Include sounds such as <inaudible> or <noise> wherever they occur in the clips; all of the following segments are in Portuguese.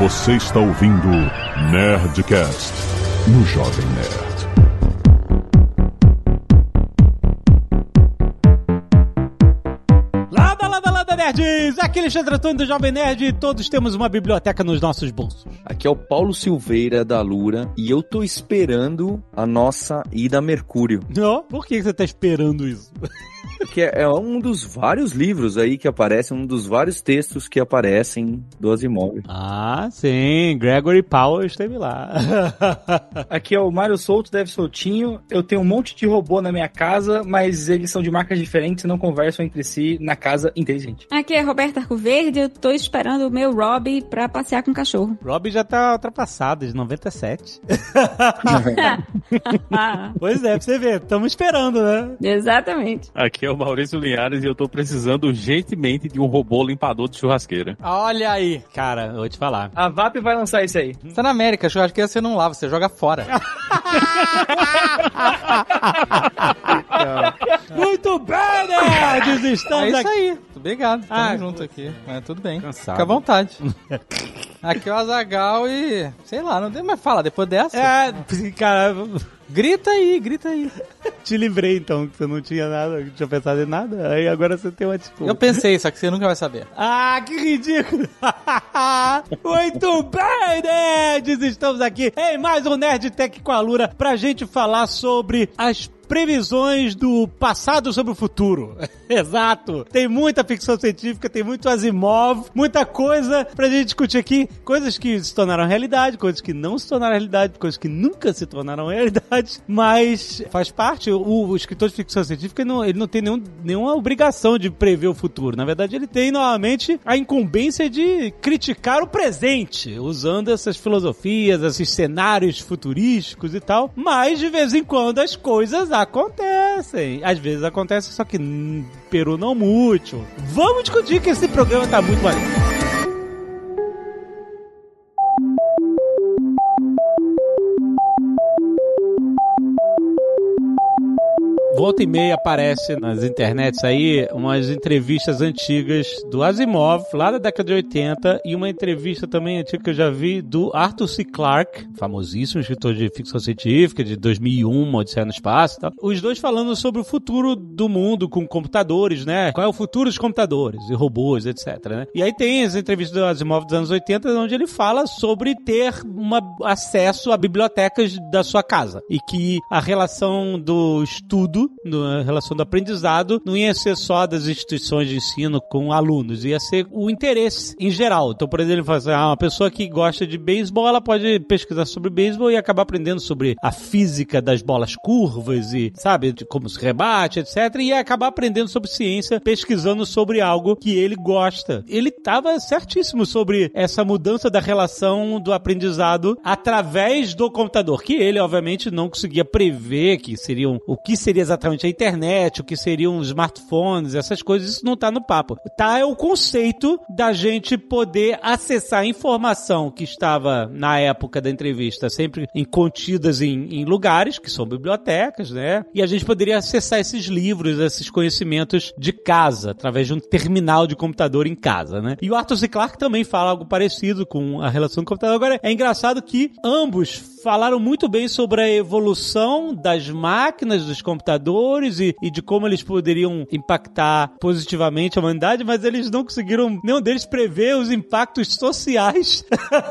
Você está ouvindo Nerdcast no Jovem Nerd. Lada, lada, lada, nerds! Aqui é Alexandre Antônio do Jovem Nerd e todos temos uma biblioteca nos nossos bolsos. Aqui é o Paulo Silveira da Lura e eu tô esperando a nossa ida a Mercúrio. Não? Por que você tá esperando isso? <laughs> Que é, é um dos vários livros aí que aparecem, um dos vários textos que aparecem do Asimov. Ah, sim, Gregory Powell esteve lá. <laughs> Aqui é o Mário Solto, deve soltinho. Eu tenho um monte de robô na minha casa, mas eles são de marcas diferentes e não conversam entre si na casa inteligente. Aqui é Roberta Arcoverde, eu tô esperando o meu Rob pra passear com o cachorro. Rob já tá ultrapassado, de 97. <laughs> <laughs> pois é, pra você ver, estamos esperando, né? Exatamente. Aqui é o Maurício Linhares e eu tô precisando urgentemente de um robô limpador de churrasqueira. Olha aí, cara, eu vou te falar. A VAP vai lançar isso aí. Você tá na América, churrasqueira você não lava, você joga fora. <laughs> Muito bem, nerds! Estamos É isso aqui. aí. Obrigado. Tamo Ah, junto aqui. Mas tudo bem. Cansado. Fica à vontade. <laughs> Aqui é o Azagal e. Sei lá, não tem mais fala. Depois dessa. É, cara, Grita aí, grita aí. te livrei então, que você não tinha nada, não tinha pensado em nada, aí agora você tem uma desculpa. Eu pensei, só que você nunca vai saber. Ah, que ridículo! <laughs> Muito bem, nerds! Estamos aqui em mais um Nerd Tech com a Lura pra gente falar sobre as previsões do passado sobre o futuro. <laughs> Exato! Tem muita ficção científica, tem muito Asimov, muita coisa pra gente discutir aqui. Coisas que se tornaram realidade, coisas que não se tornaram realidade, coisas que nunca se tornaram realidade, <laughs> mas faz parte. O, o escritor de ficção científica ele não, ele não tem nenhum, nenhuma obrigação de prever o futuro. Na verdade, ele tem novamente a incumbência de criticar o presente, usando essas filosofias, esses cenários futurísticos e tal. Mas de vez em quando as coisas acontecem. Às vezes acontecem, só que peru não muito. Vamos discutir que esse programa tá muito maneiro. Volta e meia aparece nas internets aí umas entrevistas antigas do Asimov, lá da década de 80, e uma entrevista também antiga que eu já vi do Arthur C. Clarke, famosíssimo escritor de ficção científica, de 2001, Odisseia no Espaço e tal. Os dois falando sobre o futuro do mundo com computadores, né? Qual é o futuro dos computadores e robôs, etc, né? E aí tem as entrevistas do Asimov dos anos 80, onde ele fala sobre ter uma, acesso a bibliotecas da sua casa. E que a relação do estudo, no- a relação do aprendizado, não ia ser só das instituições de ensino com alunos, ia ser o interesse em geral. Então, por exemplo, assim, ah, uma pessoa que gosta de beisebol, ela pode pesquisar sobre beisebol e acabar aprendendo sobre a física das bolas curvas e, sabe, de como se rebate, etc. E acabar aprendendo sobre ciência, pesquisando sobre algo que ele gosta. Ele estava certíssimo sobre essa mudança da relação do aprendizado através do computador, que ele, obviamente, não conseguia prever que seriam o que seria exatamente a internet, o que seriam os smartphones, essas coisas, isso não tá no papo. Tá é o conceito da gente poder acessar informação que estava na época da entrevista sempre em, contidas em, em lugares, que são bibliotecas, né? E a gente poderia acessar esses livros, esses conhecimentos de casa, através de um terminal de computador em casa, né? E o Arthur C. Clarke também fala algo parecido com a relação com o computador. Agora, é engraçado que ambos falaram muito bem sobre a evolução das máquinas, dos computadores e, e de como eles poderiam impactar positivamente a humanidade, mas eles não conseguiram, nenhum deles, prever os impactos sociais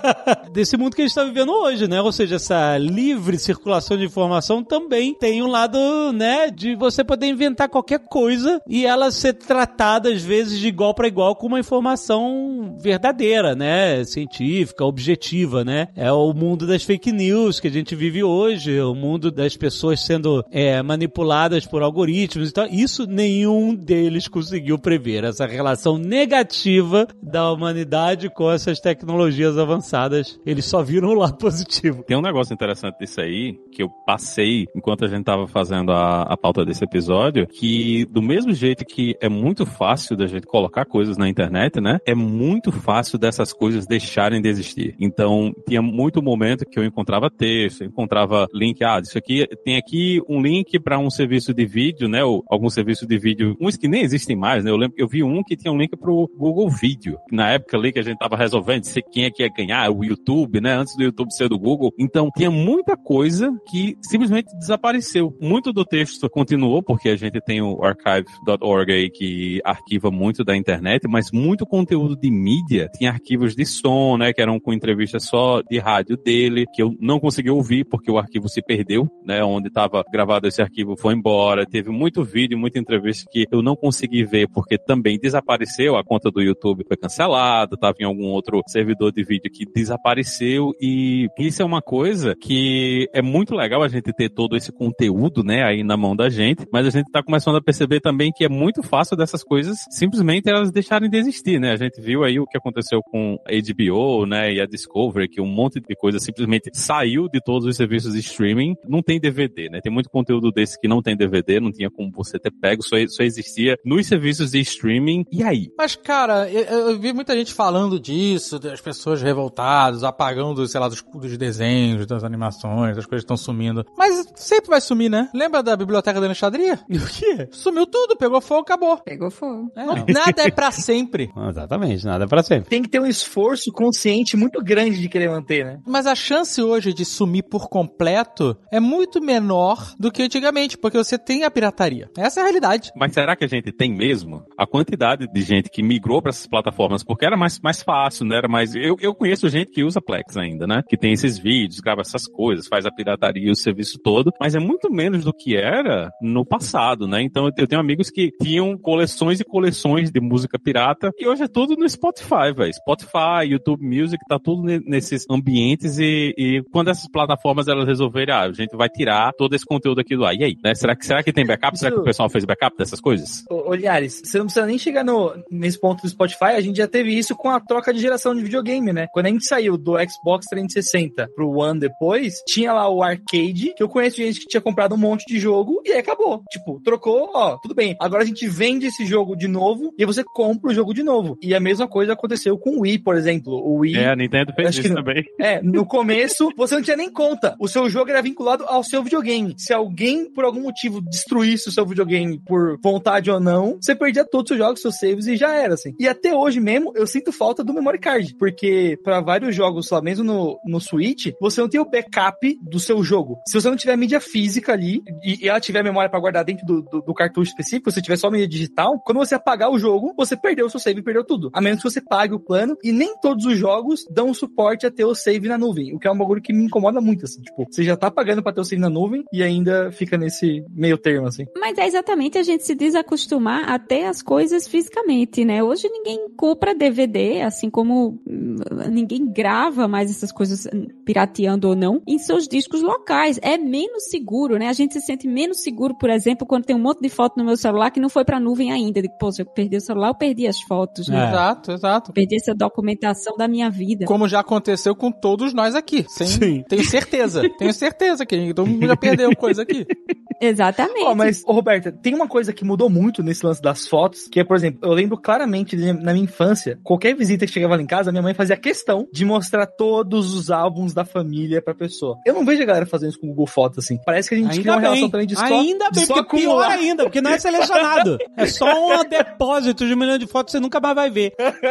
<laughs> desse mundo que a gente está vivendo hoje, né? Ou seja, essa livre circulação de informação também tem um lado, né, de você poder inventar qualquer coisa e ela ser tratada, às vezes, de igual para igual com uma informação verdadeira, né? Científica, objetiva, né? É o mundo das fake news que a gente vive hoje, é o mundo das pessoas sendo é, manipuladas por algoritmos e tal. Isso nenhum deles conseguiu prever, essa relação negativa da humanidade com essas tecnologias avançadas. Eles só viram o lado <laughs> positivo. Tem um negócio interessante disso aí, que eu passei enquanto a gente tava fazendo a, a pauta desse episódio, que do mesmo jeito que é muito fácil da gente colocar coisas na internet, né? É muito fácil dessas coisas deixarem de existir. Então, tinha muito momento que eu encontrava texto, eu encontrava link, ah, isso aqui, tem aqui um link para um serviço serviço de vídeo, né? Ou algum serviço de vídeo, uns que nem existem mais, né? Eu lembro que eu vi um que tinha um link pro Google Vídeo. Na época ali que a gente tava resolvendo se quem é que ia ganhar, o YouTube, né? Antes do YouTube ser do Google. Então tinha muita coisa que simplesmente desapareceu. Muito do texto continuou, porque a gente tem o archive.org aí que arquiva muito da internet, mas muito conteúdo de mídia. Tinha arquivos de som, né? Que eram com entrevistas só de rádio dele, que eu não consegui ouvir porque o arquivo se perdeu, né? Onde estava gravado esse arquivo foi embora. Teve muito vídeo, muita entrevista que eu não consegui ver porque também desapareceu. A conta do YouTube foi cancelada, estava em algum outro servidor de vídeo que desapareceu e isso é uma coisa que é muito legal a gente ter todo esse conteúdo, né, aí na mão da gente, mas a gente está começando a perceber também que é muito fácil dessas coisas simplesmente elas deixarem de existir, né? A gente viu aí o que aconteceu com a HBO, né, e a Discovery, que um monte de coisa simplesmente saiu de todos os serviços de streaming. Não tem DVD, né? Tem muito conteúdo desse que não tem DVD, não tinha como você ter pego, só, só existia nos serviços de streaming. E aí? Mas, cara, eu, eu vi muita gente falando disso, das pessoas revoltadas, apagando, sei lá, dos, dos desenhos, das animações, as coisas estão sumindo. Mas sempre vai sumir, né? Lembra da biblioteca da Alexandria? <laughs> O quê? Sumiu tudo, pegou fogo, acabou. Pegou fogo. Não- nada é pra sempre. <laughs> Exatamente, nada pra sempre. Tem que ter um esforço consciente muito grande de querer manter, né? Mas a chance hoje de sumir por completo é muito menor do que antigamente, porque você tem a pirataria. Essa é a realidade. Mas será que a gente tem mesmo? A quantidade de gente que migrou para essas plataformas, porque era mais, mais fácil, né? Era mais. Eu, eu conheço gente que usa Plex ainda, né? Que tem esses vídeos, grava essas coisas, faz a pirataria o serviço todo, mas é muito menos do que era no passado, né? Então eu tenho amigos que tinham coleções e coleções de música pirata e hoje é tudo no Spotify, velho. Spotify, YouTube Music, tá tudo ne- nesses ambientes e, e quando essas plataformas elas resolverem, ah, a gente vai tirar todo esse conteúdo aqui do ar. E aí, né? Será que, será que tem backup? Será que o pessoal fez backup dessas coisas? Liares, você não precisa nem chegar no, nesse ponto do Spotify, a gente já teve isso com a troca de geração de videogame, né? Quando a gente saiu do Xbox 360 pro One depois, tinha lá o arcade, que eu conheço gente que tinha comprado um monte de jogo e aí acabou. Tipo, trocou, ó, tudo bem. Agora a gente vende esse jogo de novo e você compra o jogo de novo. E a mesma coisa aconteceu com o Wii, por exemplo. O Wii É, a Nintendo fez isso também. <laughs> É, no começo você não tinha nem conta. O seu jogo era vinculado ao seu videogame. Se alguém, por algum motivo, destruísse o seu videogame por vontade ou não, você perdia todos os jogos, seus saves e já era, assim. E até hoje mesmo, eu sinto falta do memory card. Porque para vários jogos, lá mesmo no, no Switch, você não tem o backup do seu jogo. Se você não tiver mídia física ali e, e ela tiver memória para guardar dentro do, do, do cartucho específico, se tiver só mídia digital, quando você apagar o jogo, você perdeu o seu save e perdeu tudo. A menos que você pague o plano. E nem todos os jogos dão suporte a ter o save na nuvem. O que é um bagulho que me incomoda muito, assim. Tipo, você já tá pagando pra ter o save na nuvem e ainda fica nesse meio termo, assim. Mas é exatamente a gente se desacostumar a ter as coisas fisicamente, né? Hoje ninguém compra DVD, assim como hum, ninguém grava mais essas coisas hum, pirateando ou não em seus discos locais. É menos seguro, né? A gente se sente menos seguro, por exemplo, quando tem um monte de foto no meu celular que não foi pra nuvem ainda. Digo, Pô, se eu perdi o celular, eu perdi as fotos, né? É. Exato, exato. Perdi essa documentação da minha vida. Como já aconteceu com todos nós aqui. Sem- Sim. Tenho certeza. tenho certeza que todo mundo já perdeu coisa aqui. <laughs> Exatamente. Ó, mas, ô, Roberta, tem uma coisa que mudou muito nesse lance das fotos, que é, por exemplo, eu lembro claramente de- na minha infância, qualquer visita que chegava lá em casa, minha mãe fazia questão de mostrar todos os álbuns da família pra pessoa. Eu não vejo a galera fazendo isso com o Google Fotos, assim. Parece que a gente cria uma Ainda relação bem, também de só, ainda de bem, só porque pior ainda, porque não é selecionado. É só um <laughs> depósito de um milhão de fotos que você nunca mais vai ver. <laughs>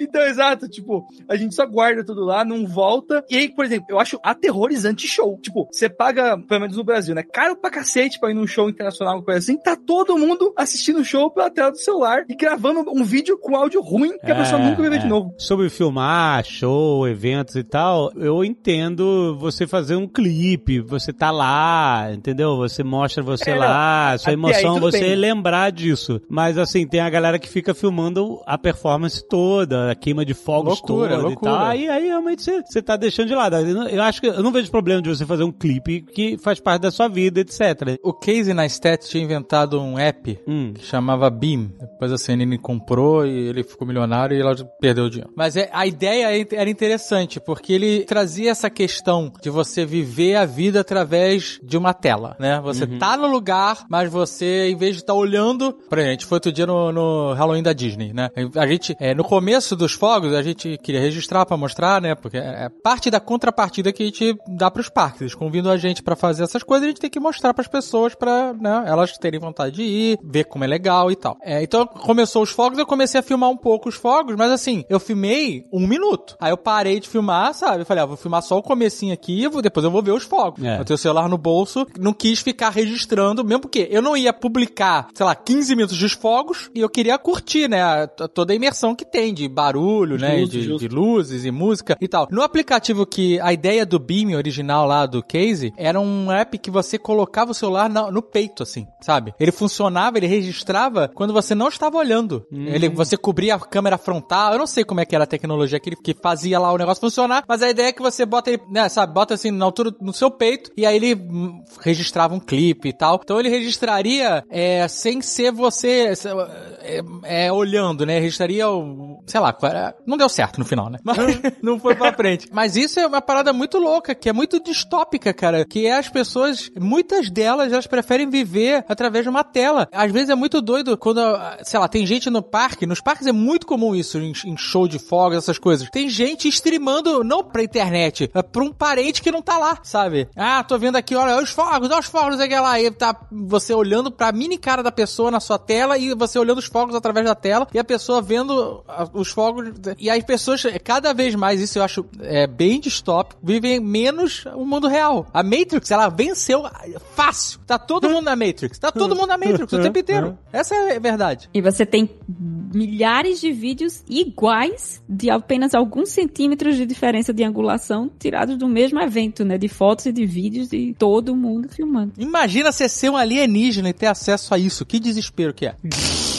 Então, exato, tipo, a gente só guarda tudo lá, não volta. E aí, por exemplo, eu acho aterrorizante show. Tipo, você paga, pelo menos no Brasil, né? Caro pra cacete pra ir num show internacional, uma coisa assim. Tá todo mundo assistindo o show pela tela do celular e gravando um vídeo com áudio ruim que a pessoa É, nunca vai ver é. de novo. Sobre filmar, show, eventos e tal, eu entendo você fazer um clipe, você tá lá, entendeu? Você mostra você É, lá, sua até emoção, você bem. lembrar disso. Mas assim, tem a galera que fica filmando a performance toda, a queima de fogos Loucura, toda loucura. e tal. Aí, aí realmente você, você tá deixando de lado. Eu acho que eu não vejo problema de você fazer um clipe que faz parte da sua vida, etc. O Casey Neistat tinha inventado um app Hum. que chamava Beam. Depois a CNN comprou e ele ficou milionário e ela perdeu o dinheiro. Mas é, a ideia é- era interessante, porque ele trazia essa questão de você viver a vida através de uma tela, né? Você tá no lugar, mas você, em vez de estar olhando, por exemplo, a gente foi outro dia no, no Halloween da Disney, né? A gente, é, no começo dos fogos, a gente queria registrar pra mostrar, né? Porque é parte da contrapartida que a gente dá pros parques. Eles convidam a gente pra fazer essas coisas, a gente tem que mostrar pras pessoas pra, né, elas terem vontade de ir, ver como é legal e tal. É, então, começou os fogos, eu comecei a filmar um pouco os fogos, mas assim, eu filmei um minuto. Aí eu parei de filmar, sabe? Eu falei, ah, vou filmar só o comecinho aqui, depois eu vou ver os fogos. É. Eu tenho o celular no bolso, não quis ficar registrando, mesmo porque eu não ia publicar, sei lá, 15 minutos dos fogos e eu queria curtir, né, toda a imersão que tem de barulho, né, Justo, de, de luzes e música e tal. No aplicativo que a ideia do Beam original lá do Case era um app que você colocava o celular na- no peito, assim, sabe? Ele funcionava, ele registrava quando você não estava olhando. Ele, você cobria a câmera frontal, eu não sei como é que era a tecnologia que, ele- que fazia lá o negócio funcionar, mas a ideia é que você bota ele, né, sabe, bota assim na altura no seu peito e aí ele hum, registrava um clipe e tal. Então ele registraria é, sem ser você é, é, olhando, né? Registraria o, sei lá, não deu certo no final, né? Mas <laughs> não foi pra frente. Mas isso é uma parada muito louca, que é muito distópica, cara, que é as pessoas, muitas delas, elas preferem viver através de uma tela. Às vezes é muito doido quando, ah, sei lá, tem gente no parque, nos parques é muito comum isso, em, em show de fogos, essas coisas. Tem gente streamando, não pra internet, é pra um parente que não tá lá, sabe? Ah, tô vendo aqui, olha, os fogos, olha os fogos, aqui lá. E tá você olhando pra mini cara da pessoa na sua tela e você olhando os fogos através da tela e a pessoa vendo ah, os fogos. E as pessoas, cada vez mais, isso eu acho é, bem distópico, vivem menos o mundo real. A Matrix, ela venceu fácil. Tá todo mundo na Matrix. Tá todo mundo na Matrix o tempo inteiro. <laughs> Essa é a verdade. E você tem milhares de vídeos iguais de apenas alguns centímetros de diferença de angulação tirados do mesmo evento, né? De fotos e de vídeos de todo mundo filmando. Imagina você ser um alienígena e ter acesso a isso. Que desespero que é. <laughs>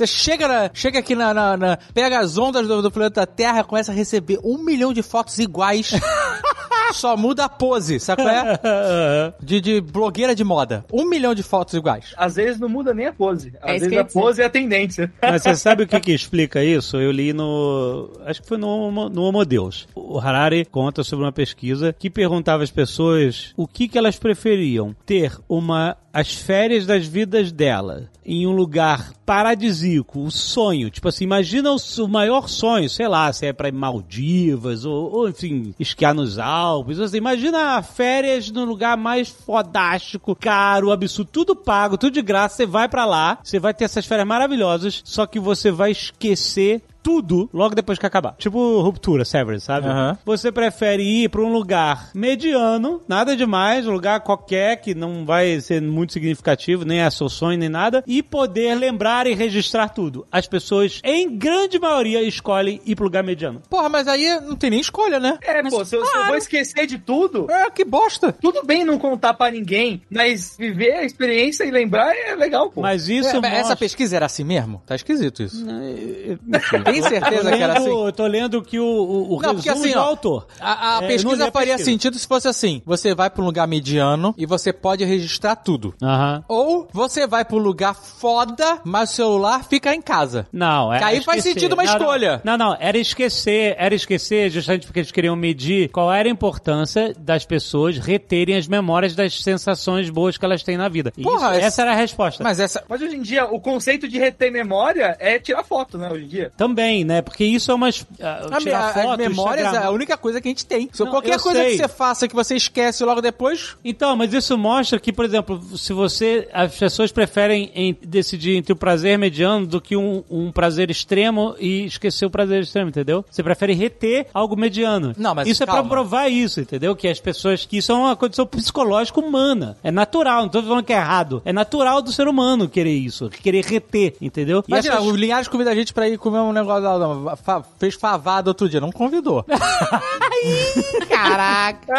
Você chega, na- chega aqui na, na- na- Pega as ondas do, do planeta Terra, começa a receber um milhão de fotos iguais. <laughs> Só muda a pose, sabe qual é? <laughs> De, de blogueira de moda. Um milhão de fotos iguais. Às vezes não muda nem a pose. Às É vezes a dizer. pose é a tendência. <laughs> Mas você sabe o que, que explica isso? Eu li no. Acho que foi no, Homo- no Homo Deus. O Harari conta sobre uma pesquisa que perguntava às pessoas o que, que elas preferiam: ter uma. As férias das vidas dela em um lugar paradisíaco, o sonho. Tipo assim, imagina o, o maior sonho, sei lá, se é pra Maldivas ou, ou, enfim, esquiar nos Alpes. Assim, imagina férias no lugar mais fodástico, caro, absurdo, tudo pago, tudo de graça. Você vai pra lá, você vai ter essas férias maravilhosas, só que você vai esquecer tudo logo depois que acabar. Tipo ruptura, severance, sabe? Aham. Você prefere ir pra um lugar mediano, nada demais, um lugar qualquer que não vai ser muito significativo, nem é seu sonho, nem nada, e poder lembrar e registrar tudo. As pessoas, em grande maioria, escolhem ir pro lugar mediano. Porra, mas aí não tem nem escolha, né? É, pô, se eu, se eu vou esquecer de tudo, É, que bosta. tudo bem não contar pra ninguém, mas viver a experiência e lembrar é legal, pô. Mas isso É, mas mostra... Essa pesquisa era assim mesmo? Tá esquisito isso. Enfim, Tem certeza que era assim? Tô lendo que o, o, o Não, resumo porque assim, do ó, autor. A, a É, eu pesquisa faria pesquisa. sentido se fosse assim: você vai pra um lugar mediano e você pode registrar tudo. Aham. Ou você vai pra um lugar foda, mas o celular fica em casa. Não, é. Que aí faz sentido uma Não, escolha. Não, não, era esquecer, era esquecer justamente porque eles queriam medir qual era a importância das pessoas reterem as memórias das sensações boas que elas têm na vida. Isso- Porra, esse- essa era a resposta. Mas essa. Mas hoje em dia, o conceito de reter memória é tirar foto, né, hoje em dia. Também, né? Porque isso é uma. A, tirar a- foto, as memórias Instagram. é a única coisa que a gente tem. Se Não, qualquer coisa sei. que você faça que você esquece logo depois. Então, mas isso mostra que, por exemplo, se você. As pessoas preferem em- decidir entre o prazer mediano do que um, um prazer extremo e esquecer o prazer extremo, entendeu? Você prefere reter algo mediano. Não, mas Isso é calma. pra provar isso, entendeu? Que as pessoas. Que isso é uma condição psicológica humana. É natural, não tô falando que é errado. É natural do ser humano querer isso, querer reter, entendeu? E Imagina, essas- o Linhares convida a gente pra ir comer um negócio lá, não, fa- fez favada outro dia, não convidou. <laughs> Caraca!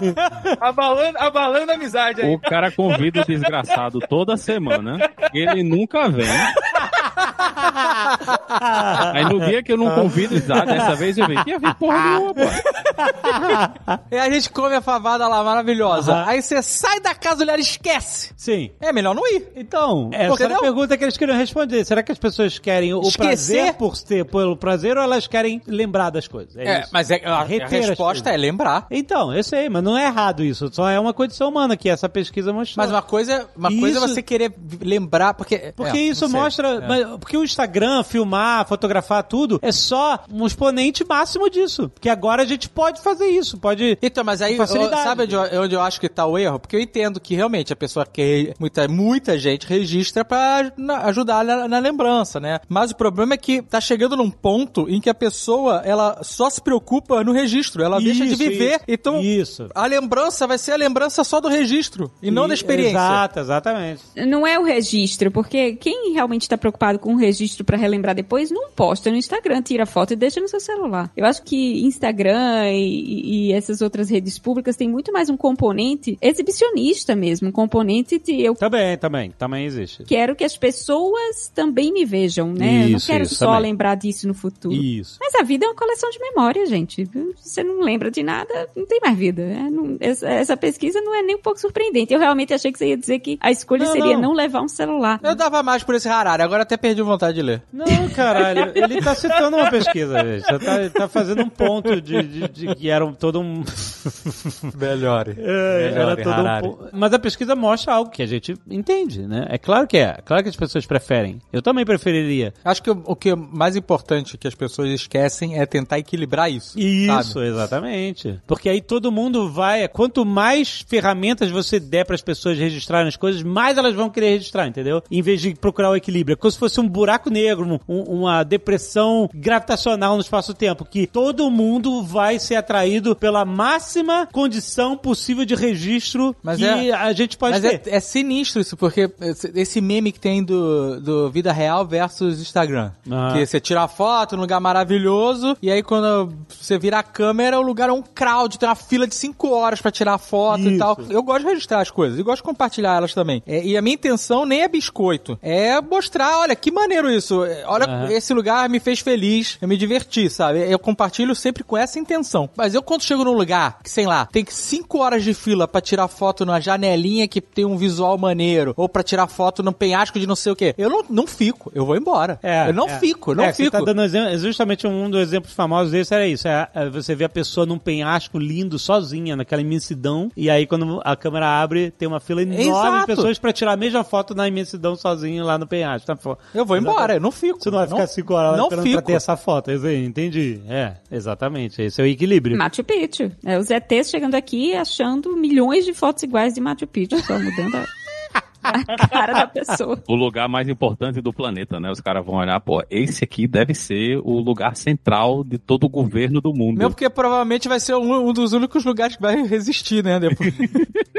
<laughs> Abalando, abalando a amizade aí. O cara convida o desgraçado toda semana. Ele nunca vem. Aí no dia que eu não convido, ah, dessa vez eu venho. Ia vir porra nenhuma, pô. E a gente come a favada lá maravilhosa. Aham. Aí você sai da casa do olhar e esquece. Sim. É melhor não ir. Então, essa Entendeu? era a pergunta que eles queriam responder. Será que as pessoas querem o Esquecer? prazer por ter pelo prazer ou elas querem lembrar das coisas? É, isso. mas é, a, a Reter as resposta coisas. é lembrar. Então, eu sei, mas não é errado isso. Só é uma condição humana que essa pesquisa mostrou. Mas uma coisa, uma coisa é Isso- você querer lembrar, porque... Porque é, isso não sei. mostra. É. mas- porque o Instagram, filmar, fotografar tudo, é só um exponente máximo disso. Porque agora a gente pode fazer isso. Pode. Então, mas aí, eu- sabe onde eu, onde eu acho que tá o erro? Porque eu entendo que realmente a pessoa quer, muita, muita gente registra pra na- ajudar na, na lembrança, né? Mas o problema é que tá chegando num ponto em que a pessoa, ela só se preocupa no registro, ela deixa de Isso, viver, isso. então Isso. a lembrança vai ser a lembrança só do registro e não da experiência. Exato, exatamente. Não é o registro, porque quem realmente está preocupado com o registro para relembrar depois, não posta no Instagram, tira foto e deixa no seu celular. Eu acho que Instagram e, e essas outras redes públicas têm muito mais um componente exibicionista mesmo, um componente de eu Também, também. Também existe. quero que as pessoas também me vejam, né? eu não Isso, quero isso só também. lembrar disso no futuro. Isso. Mas a vida é uma coleção de memória, gente. Você não lembra de nada, não tem mais vida. É, não- essa, essa pesquisa não é nem um pouco surpreendente. Eu realmente achei que você ia dizer que a escolha Não, seria não. não. levar um celular. Eu dava mais por esse Harari, agora até perdi vontade de ler. Não, caralho. Ele tá citando uma pesquisa, gente. Ele tá, tá fazendo um ponto de, de- de que era um- todo um. <laughs> Melhore. É, era todo um po- Mas a pesquisa mostra algo que a gente entende, né? É claro que é. Claro que as pessoas preferem. Eu também preferiria. Acho que o, o que é mais importante que as pessoas esquecem é tentar equilibrar isso. Isso, sabe? exatamente. Porque aí todo mundo vai. Quanto mais ferramentas você der para as pessoas registrarem as coisas, mais elas vão querer registrar, entendeu? Em vez de procurar o equilíbrio. É como se fosse um buraco negro, um- um- uma depressão gravitacional no espaço-tempo, que todo mundo vai ser atraído pela máxima condição possível de registro Mas que é- a gente pode Mas é, ter. é sinistro isso, porque esse- meme que tem do, do vida real versus Instagram. Ah. Que você tira a foto num lugar maravilhoso, e aí quando você vira a câmera, o lugar é um crowd, tem uma fila de 5 horas pra tirar a foto e Isso. tal. Eu gosto de registrar as coisas, e gosto de compartilhar elas também. É, e a minha intenção nem é biscoito, é mostrar, olha, que maneiro isso. É, Olha, Aham. esse lugar me fez feliz, eu me diverti, sabe? Eu compartilho sempre com essa intenção. Mas eu quando chego num lugar que, sei lá, tem 5 horas de fila pra tirar foto numa janelinha que tem um visual maneiro, ou pra tirar foto num penhasco de não sei o quê, eu não, não fico, eu vou embora. eu não é. fico, eu não É, fico. Você tá dando exemplo, justamente um dos exemplos famosos desse era isso. É, é você vê a pessoa num penhasco lindo, sozinha, naquela imensidão, e aí quando a câmera abre, tem uma fila enorme Exato. de pessoas pra tirar a mesma foto na imensidão sozinho lá no penhasco. Tá Eu vou embora, eu não fico. Você não vai ficar cinco horas lá não esperando fico. pra ter essa foto. Aí, entendi. É, exatamente. Esse é o equilíbrio. Machu Picchu. É, os ETs chegando aqui achando milhões de fotos iguais de Machu Picchu, só mudando a, a cara da pessoa. O lugar mais importante do planeta, né? Os caras vão olhar, pô, esse aqui deve ser o lugar central de todo o governo do mundo. Mesmo porque provavelmente vai ser um, um dos únicos lugares que vai resistir, né? Depois. <laughs>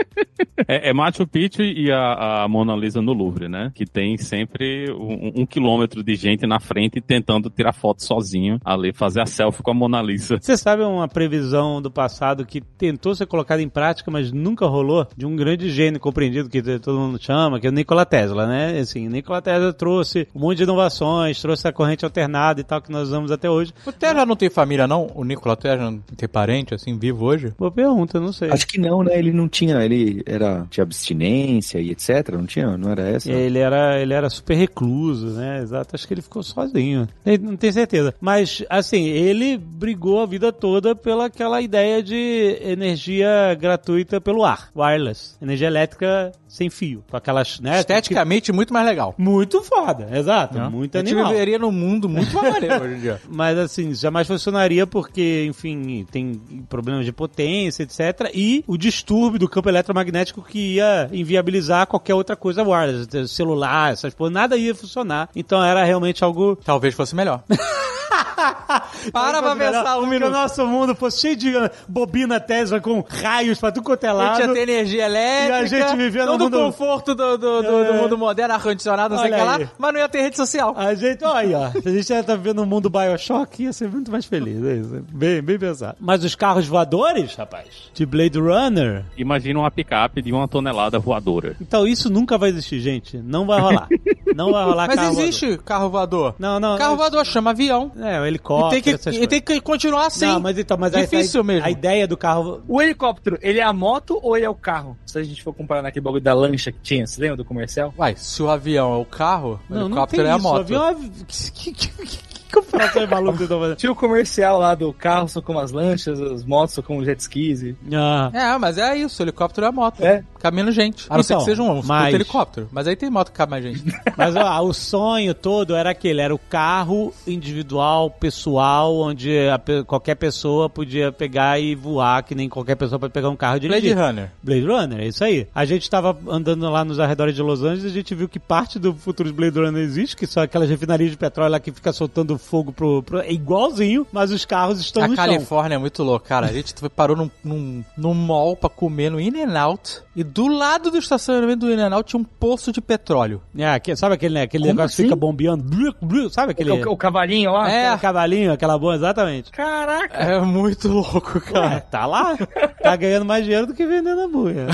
É, é Machu Picchu e a, a Mona Lisa no Louvre, né? Que tem sempre um, um quilômetro de gente na frente tentando tirar foto sozinho ali, fazer a selfie com a Mona Lisa. Você sabe uma previsão do passado que tentou ser colocada em prática, mas nunca rolou? De um grande gênio compreendido que todo mundo chama, que é o Nikola Tesla, né? Assim, Nikola Tesla trouxe um monte de inovações, trouxe a corrente alternada e tal que nós usamos até hoje. o Tesla não tem família, não? O Nikola Tesla não tem parente, assim, vivo hoje? Boa pergunta, não sei. Acho que não, né? Ele não tinha, ele era de abstinência e etc. Não tinha, não era essa? Ele era, ele era super recluso, né? Exato. Acho que ele ficou sozinho. Não tenho certeza. Mas, assim, ele brigou a vida toda pela aquela ideia de energia gratuita pelo ar, wireless. Energia elétrica sem fio. Com aquelas, né? Esteticamente, muito mais legal. Muito foda, exato. Né? Muito A gente animal. viveria num mundo muito mais maneiro hoje em dia. <laughs> Mas assim, jamais funcionaria porque, enfim, tem problemas de potência, etc. E o distúrbio do campo eletromagnético que ia inviabilizar qualquer outra coisa wireless, celular, essas coisas, nada ia funcionar. Então era realmente algo. Talvez fosse melhor. <laughs> <laughs> Para pra pensar um Se o minuto. nosso mundo fosse cheio de bobina Tesla com raios pra tudo quanto é A lado. gente ia ter energia elétrica. E a gente vivia no todo mundo- o conforto do, do, do- do É. mundo moderno, ar-condicionado, não sei o que lá, mas não ia ter rede social. A gente, olha aí, ó. Se a gente já tá vivendo um mundo Bioshock, ia ser muito mais feliz. É isso. Bem, bem pensado. Mas os carros voadores, rapaz, de Blade Runner. Imagina uma picape de uma tonelada voadora. Então isso nunca vai existir, gente. Não vai rolar. <laughs> Não vai rolar Mas carro existe carro voador. voador. Não, não. Carro não, voador chama avião. É, o E helicóptero, tem, que, essas e tem que continuar assim. Não, mas então, mas Difícil a, mesmo. A ideia do carro. O helicóptero, ele é a moto ou ele é o carro? Se a gente for comparar naquele bagulho da lancha que tinha, você lembra do comercial? Uai, se o avião é o carro, o Não, não helicóptero tem é a isso. moto. O avião é... <laughs> Que, que, que, que comparação maluca você tá fazendo? Tinha o comercial lá do carro são como as lanchas, as motos são como jet skis. e- Ah, É, mas é isso, o helicóptero é a moto. É. Cabe menos gente. A não ser Então, que seja um, um mas- helicóptero. Mas aí tem moto que cabe mais gente. <laughs> Mas ó, o sonho todo era aquele, era o carro individual, pessoal, onde a qualquer pessoa podia pegar e voar, que nem qualquer pessoa pode pegar um carro e dirigir. Blade Runner. Blade Runner, é isso aí. A gente tava andando lá nos arredores de Los Angeles e a gente viu que parte do futuro de Blade Runner existe, que são aquelas refinarias de petróleo lá que fica soltando fogo pro... pro é igualzinho, mas os carros estão a no chão. Califórnia é muito louca, cara. A gente parou num, num, num mall pra comer no In-N-Out. E do lado do estacionamento do In-N-Out tinha um poço de petróleo. É, que- sabe aquele, né, aquele Como negócio que assim? fica bombeando? Blu, blu, sabe aquele... O, o cavalinho lá? É. aquele cavalinho, aquela boa, exatamente. Caraca! É muito louco, Ué, cara. tá lá. Tá ganhando mais dinheiro do que vendendo hambúrguer.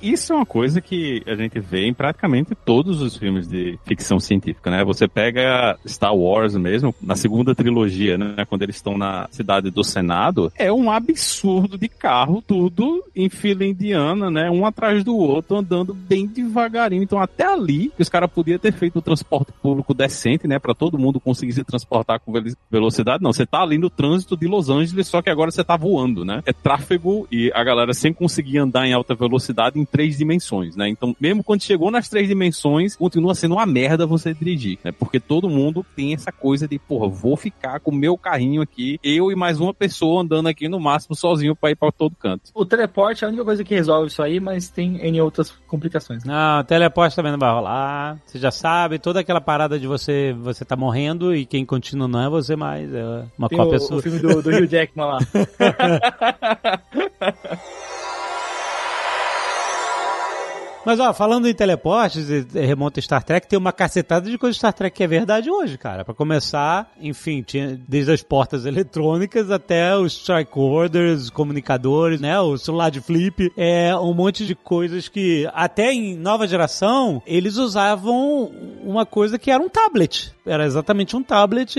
Isso é uma coisa que a gente vê em praticamente todos os filmes de ficção científica, né? Você pega Star Wars mesmo, na segunda trilogia, né? Quando eles estão na cidade do Senado, é um absurdo de carro, tudo em fila indiana, né? Um atrás do outro, andando bem devagarinho. Então, até ali, que os caras podiam ter feito o transporte público decente, né? Pra todo mundo conseguir se transportar com velo- velocidade. Não, você tá ali no trânsito de Los Angeles, só que agora você tá voando, né? É tráfego e a galera sem conseguir andar em alta velocidade em três dimensões, né? Então, mesmo quando chegou nas três dimensões, continua sendo uma merda você dirigir, né? Todo mundo tem essa coisa de, porra, vou ficar com o meu carrinho aqui, eu e mais uma pessoa andando aqui no máximo sozinho pra ir pra todo canto. O teleporte é a única coisa que resolve isso aí, mas tem N outras complicações. né? Não, teleporte também não vai rolar. Você já sabe, toda aquela parada de você você tá morrendo e quem continua não é você mais, é uma Tem cópia o, sua. o filme do, do Hugh Jackman lá. <laughs> Mas ó, falando em teleportes remonta Star Trek, tem uma cacetada de coisa de Star Trek que é verdade hoje, cara. Pra começar, enfim, tinha desde as portas eletrônicas até os strikeborders, comunicadores, né, o celular de flip, é um monte de coisas que até em nova geração eles usavam uma coisa que era um tablet. Era exatamente um tablet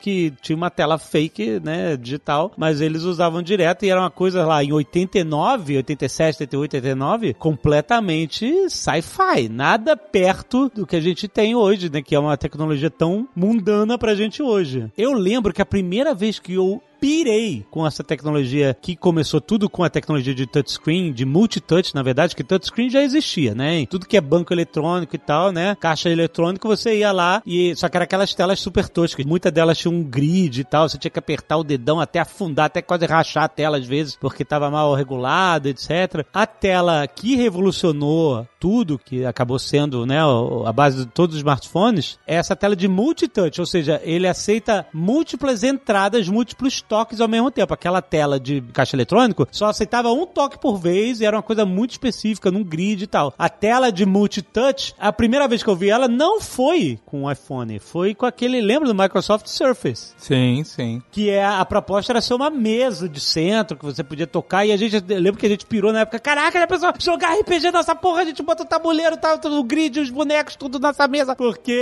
que tinha uma tela fake, né, digital, mas eles usavam direto e era uma coisa lá em 89, 87, 88, 89, completamente sci-fi, nada perto do que a gente tem hoje, né, que é uma tecnologia tão mundana pra gente hoje. Eu lembro que a primeira vez que eu pirei com essa tecnologia que começou tudo com a tecnologia de touchscreen, de multitouch, na verdade, que touchscreen já existia, né? Em tudo que é banco eletrônico e tal, né? Caixa eletrônica, você ia lá e só que era aquelas telas super toscas. Muitas delas tinham um grid e tal, você tinha que apertar o dedão até afundar, até quase rachar a tela às vezes, porque estava mal regulado, etc. A tela que revolucionou tudo, que acabou sendo, né, a base de todos os smartphones, é essa tela de multitouch, ou seja, ele aceita múltiplas entradas, múltiplos toques ao mesmo tempo. Aquela tela de caixa eletrônico só aceitava um toque por vez e era uma coisa muito específica, num grid e tal. A tela de multitouch, a primeira vez que eu vi ela não foi com o iPhone, foi com aquele, lembra do Microsoft Surface? Sim, sim. que é a proposta era ser uma mesa de centro que você podia tocar e a gente eu lembro que a gente pirou na época, caraca, já pensou jogar RPG nessa porra, a gente bota o tabuleiro, tá, o grid, os bonecos, tudo nessa mesa, porque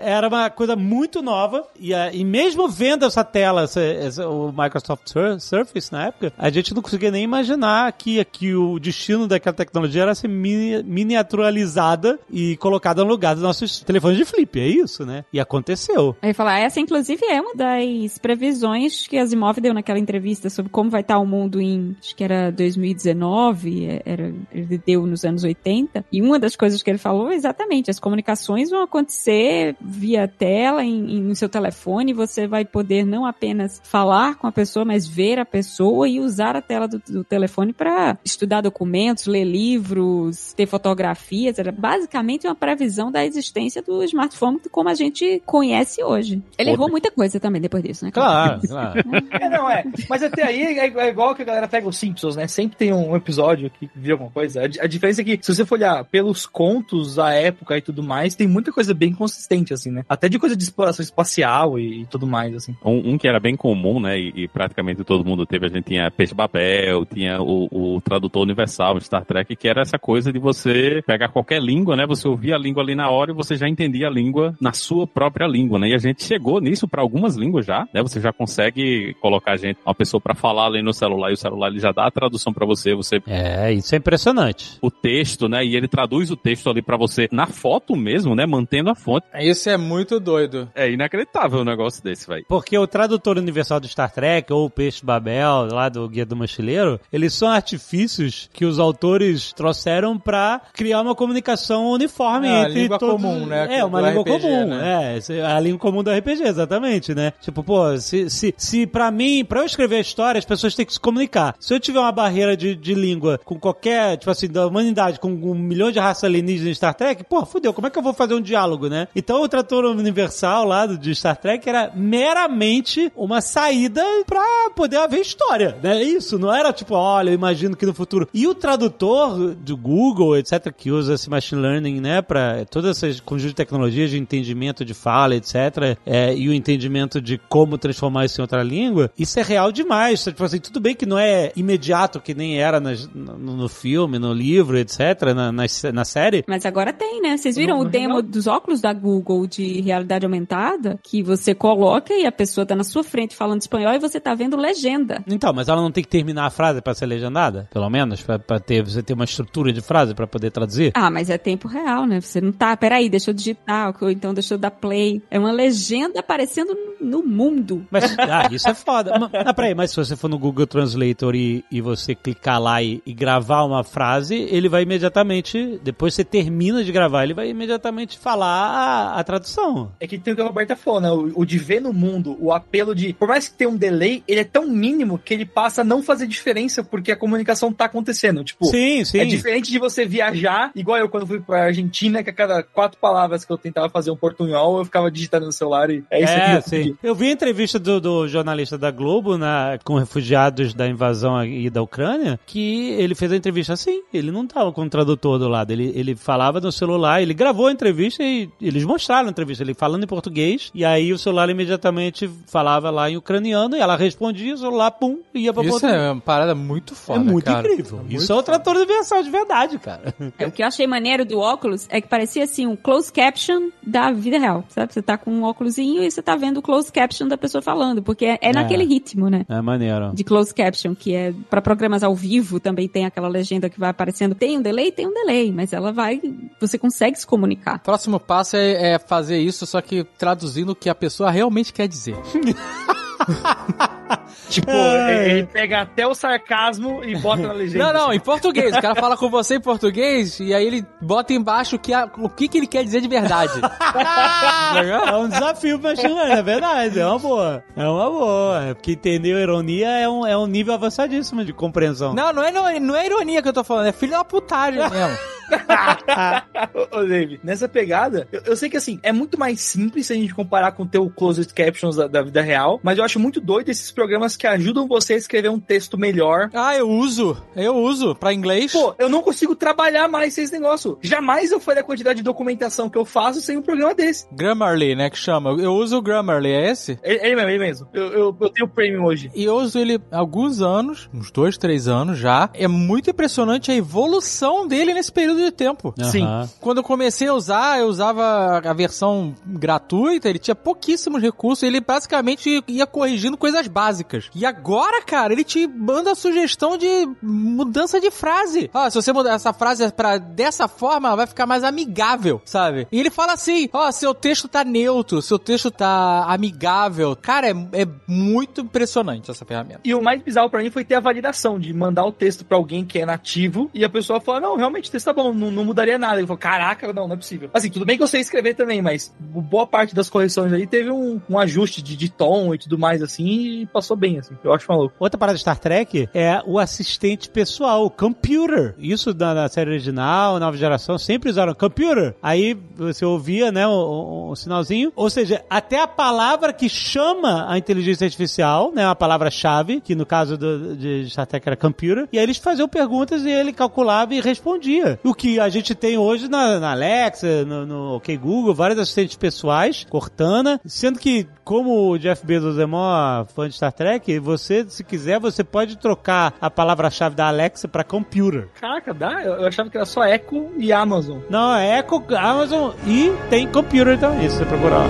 era uma coisa muito nova e, e mesmo vendo essa tela, essa- essa- o Microsoft Sur- Surface na época, a gente não conseguia nem imaginar que, que o destino daquela tecnologia era ser mini- miniaturalizada e colocada no lugar dos nossos telefones de flip, é isso, né? E aconteceu. Aí falar, essa inclusive é uma das previsões que a Asimov deu naquela entrevista sobre como vai estar o mundo em, acho que era 2019, é- era, ele deu nos anos 80, e uma das coisas que ele falou é exatamente, as comunicações vão acontecer via tela, em, em- no seu telefone, você vai poder não apenas falar com a pessoa, mas ver a pessoa e usar a tela do, do telefone para estudar documentos, ler livros, ter fotografias. Era basicamente uma previsão da existência do smartphone como a gente conhece hoje. Ele errou muita coisa também depois disso, né? Claro, claro. <laughs> É, não, é. Mas até aí é, é igual que a galera pega os Simpsons, né? Sempre tem um episódio que vira alguma coisa. A, a diferença é que, se você for olhar pelos contos, a época e tudo mais, tem muita coisa bem consistente, assim, né? Até de coisa de exploração espacial e, e tudo mais, assim. Um, um que era bem comum, né, e, e praticamente todo mundo teve, a gente tinha Peixe Babel, tinha o, o tradutor universal de Star Trek, que era essa coisa de você pegar qualquer língua, né, você ouvia a língua ali na hora e você já entendia a língua na sua própria língua, né, e a gente chegou nisso para algumas línguas já, né, você já consegue colocar a gente, uma pessoa para falar ali no celular e o celular ele já dá a tradução para você, você É, isso é impressionante. o texto, né, e ele traduz o texto ali para você na foto mesmo, né, mantendo a fonte. Isso é muito doido. É inacreditável um negócio desse, velho. Porque o tradutor universal do Star Trek, ou o Peixe Babel, lá do Guia do Mochileiro, eles são artifícios que os autores trouxeram pra criar uma comunicação uniforme É, entre língua todos. comum, né, É, uma língua RPG, comum, né? é. esse- A língua comum do RPG, exatamente, né? Tipo, pô, se, se, se pra mim, pra eu escrever a história, as pessoas têm que se comunicar. Se eu tiver uma barreira de, de língua com qualquer, tipo assim, da humanidade, com um milhão de raças alienígenas em Star Trek, pô, fudeu, como é que eu vou fazer um diálogo, né? Então o trator universal lá do, de Star Trek era meramente uma saída pra poder haver história, né? Isso, não era tipo, olha, eu imagino que no futuro. E o tradutor do Google, etc., que usa esse machine learning, né, pra todas essas conjunto de tecnologias de entendimento de fala, etc., é, e o entendimento de como transformar isso em outra língua, isso é real demais. Tipo assim, tudo bem que não é imediato, que nem era nas- no, no filme, no livro, etc., na, na, na série. Mas agora tem, né? Vocês viram No- o no demo final- dos óculos da Google de realidade aumentada? Que você coloca e a pessoa tá na sua frente falando espanhol e você tá vendo legenda. Então, mas ela não tem que terminar a frase pra ser legendada? Pelo menos? Pra, pra ter, você ter uma estrutura de frase pra poder traduzir? Ah, mas é tempo real, né? Você não tá, peraí, deixa eu digitar, ou então deixa eu dar play. É uma legenda aparecendo no mundo. Mas, <laughs> ah, isso é foda. Mas, ah, peraí, mas se você for no Google Translator e, e você clicar lá e, e gravar uma frase, ele vai imediatamente, depois você termina de gravar, ele vai imediatamente falar a, a tradução. É que tem o que a Roberta falou, né? O, o de ver no mundo, o apelo de. Por mais que tenha um delay, ele é tão mínimo que ele passa a não fazer diferença porque a comunicação tá acontecendo. Tipo, sim, sim. É diferente de você viajar, igual eu quando fui pra Argentina, que a cada quatro palavras que eu tentava fazer um portunhol, eu ficava digitando no celular e é isso É, aqui. eu sim. Eu vi a entrevista do, do jornalista da Globo na, com refugiados da invasão aí da Ucrânia, que ele fez a entrevista assim. Ele não tava com o tradutor do lado. Ele, ele falava no celular, ele gravou a entrevista e eles mostraram a entrevista, ele falando em português, e aí o celular imediatamente falava lá em ucraniano, ela respondia, o celular, pum, ia pra Isso é uma parada muito É foda, muito cara. incrível. É muito Isso é o trator universal de verdade, cara. É, o que eu achei maneiro do óculos é que parecia assim um close caption da vida real, sabe? Você tá com um óculosinho e você tá vendo o close caption da pessoa falando, porque é, é naquele ritmo, né? É maneiro. De close caption, que é para programas ao vivo também tem aquela legenda que vai aparecendo. Tem um delay, tem um delay, mas ela vai, você consegue se comunicar. Próximo passo é, é fazer isso, só que traduzindo o que a pessoa realmente quer dizer. <laughs> <laughs> Tipo, É. ele pega até o sarcasmo e bota na legenda. Não, não, assim. em português. O cara fala com você em português e aí ele bota embaixo o que, a- o que, que ele quer dizer de verdade. <laughs> É um desafio pra Chilena, é verdade, é uma boa. É uma boa. É Porque entender a ironia é um, é um nível avançadíssimo de compreensão. Não, não é, não, não é ironia que eu tô falando, é filho da putagem mesmo. <laughs> <laughs> Ô, ô, Dave, nessa pegada, eu, eu sei que assim, é muito mais simples se a gente comparar com o teu closed captions da, da vida real, mas eu acho muito doido esses programas que ajudam você a escrever um texto melhor. Ah, eu uso. Eu uso pra inglês. Pô, eu não consigo trabalhar mais sem esse negócio. Jamais eu faria a quantidade de documentação que eu faço sem um programa desse. Grammarly, né, que chama. Eu uso o Grammarly, é esse? Ele, ele mesmo, ele mesmo. Eu, eu, eu tenho o Premium hoje. E eu uso ele há alguns anos, uns dois, três anos já. É muito impressionante a evolução dele nesse período de tempo. Sim. Aham. Quando eu comecei a usar, eu usava a versão gratuita, ele tinha pouquíssimos recursos, ele basicamente ia corrigindo coisas básicas. E agora, cara, ele te manda a sugestão de mudança de frase. Ah, se você mudar essa frase pra dessa forma, ela vai ficar mais amigável, sabe? E ele fala assim: ó, seu texto tá neutro, seu texto tá amigável. Cara, é, é muito impressionante essa ferramenta. E o mais bizarro pra mim foi ter a validação de mandar o texto pra alguém que é nativo e a pessoa falar: Não, realmente o texto tá bom. Não, não, mudaria nada. Ele falou, caraca, não, não é possível. Assim, tudo bem que eu sei escrever também, mas boa parte das correções aí teve um, um ajuste de, de tom e tudo mais, assim, e passou bem, assim. Eu acho maluco. Outra parada de Star Trek é o assistente pessoal, o computer. Isso na, na série original, nova geração, sempre usaram computer. Aí você ouvia, né, o sinalzinho. Ou seja, até a palavra que chama a inteligência artificial, né, a palavra-chave, que no caso do, de Star Trek era computer. E aí eles faziam perguntas e ele calculava e respondia. O que a gente tem hoje na, na Alexa, no, no OK Google, vários assistentes pessoais, Cortana, sendo que como o Jeff Bezos é mó fã de Star Trek, você, se quiser, você pode trocar a palavra-chave da Alexa para computer. Caraca, dá? Eu, eu achava que era só Echo e Amazon. Não, é Echo, Amazon e tem computer também, se você procurar.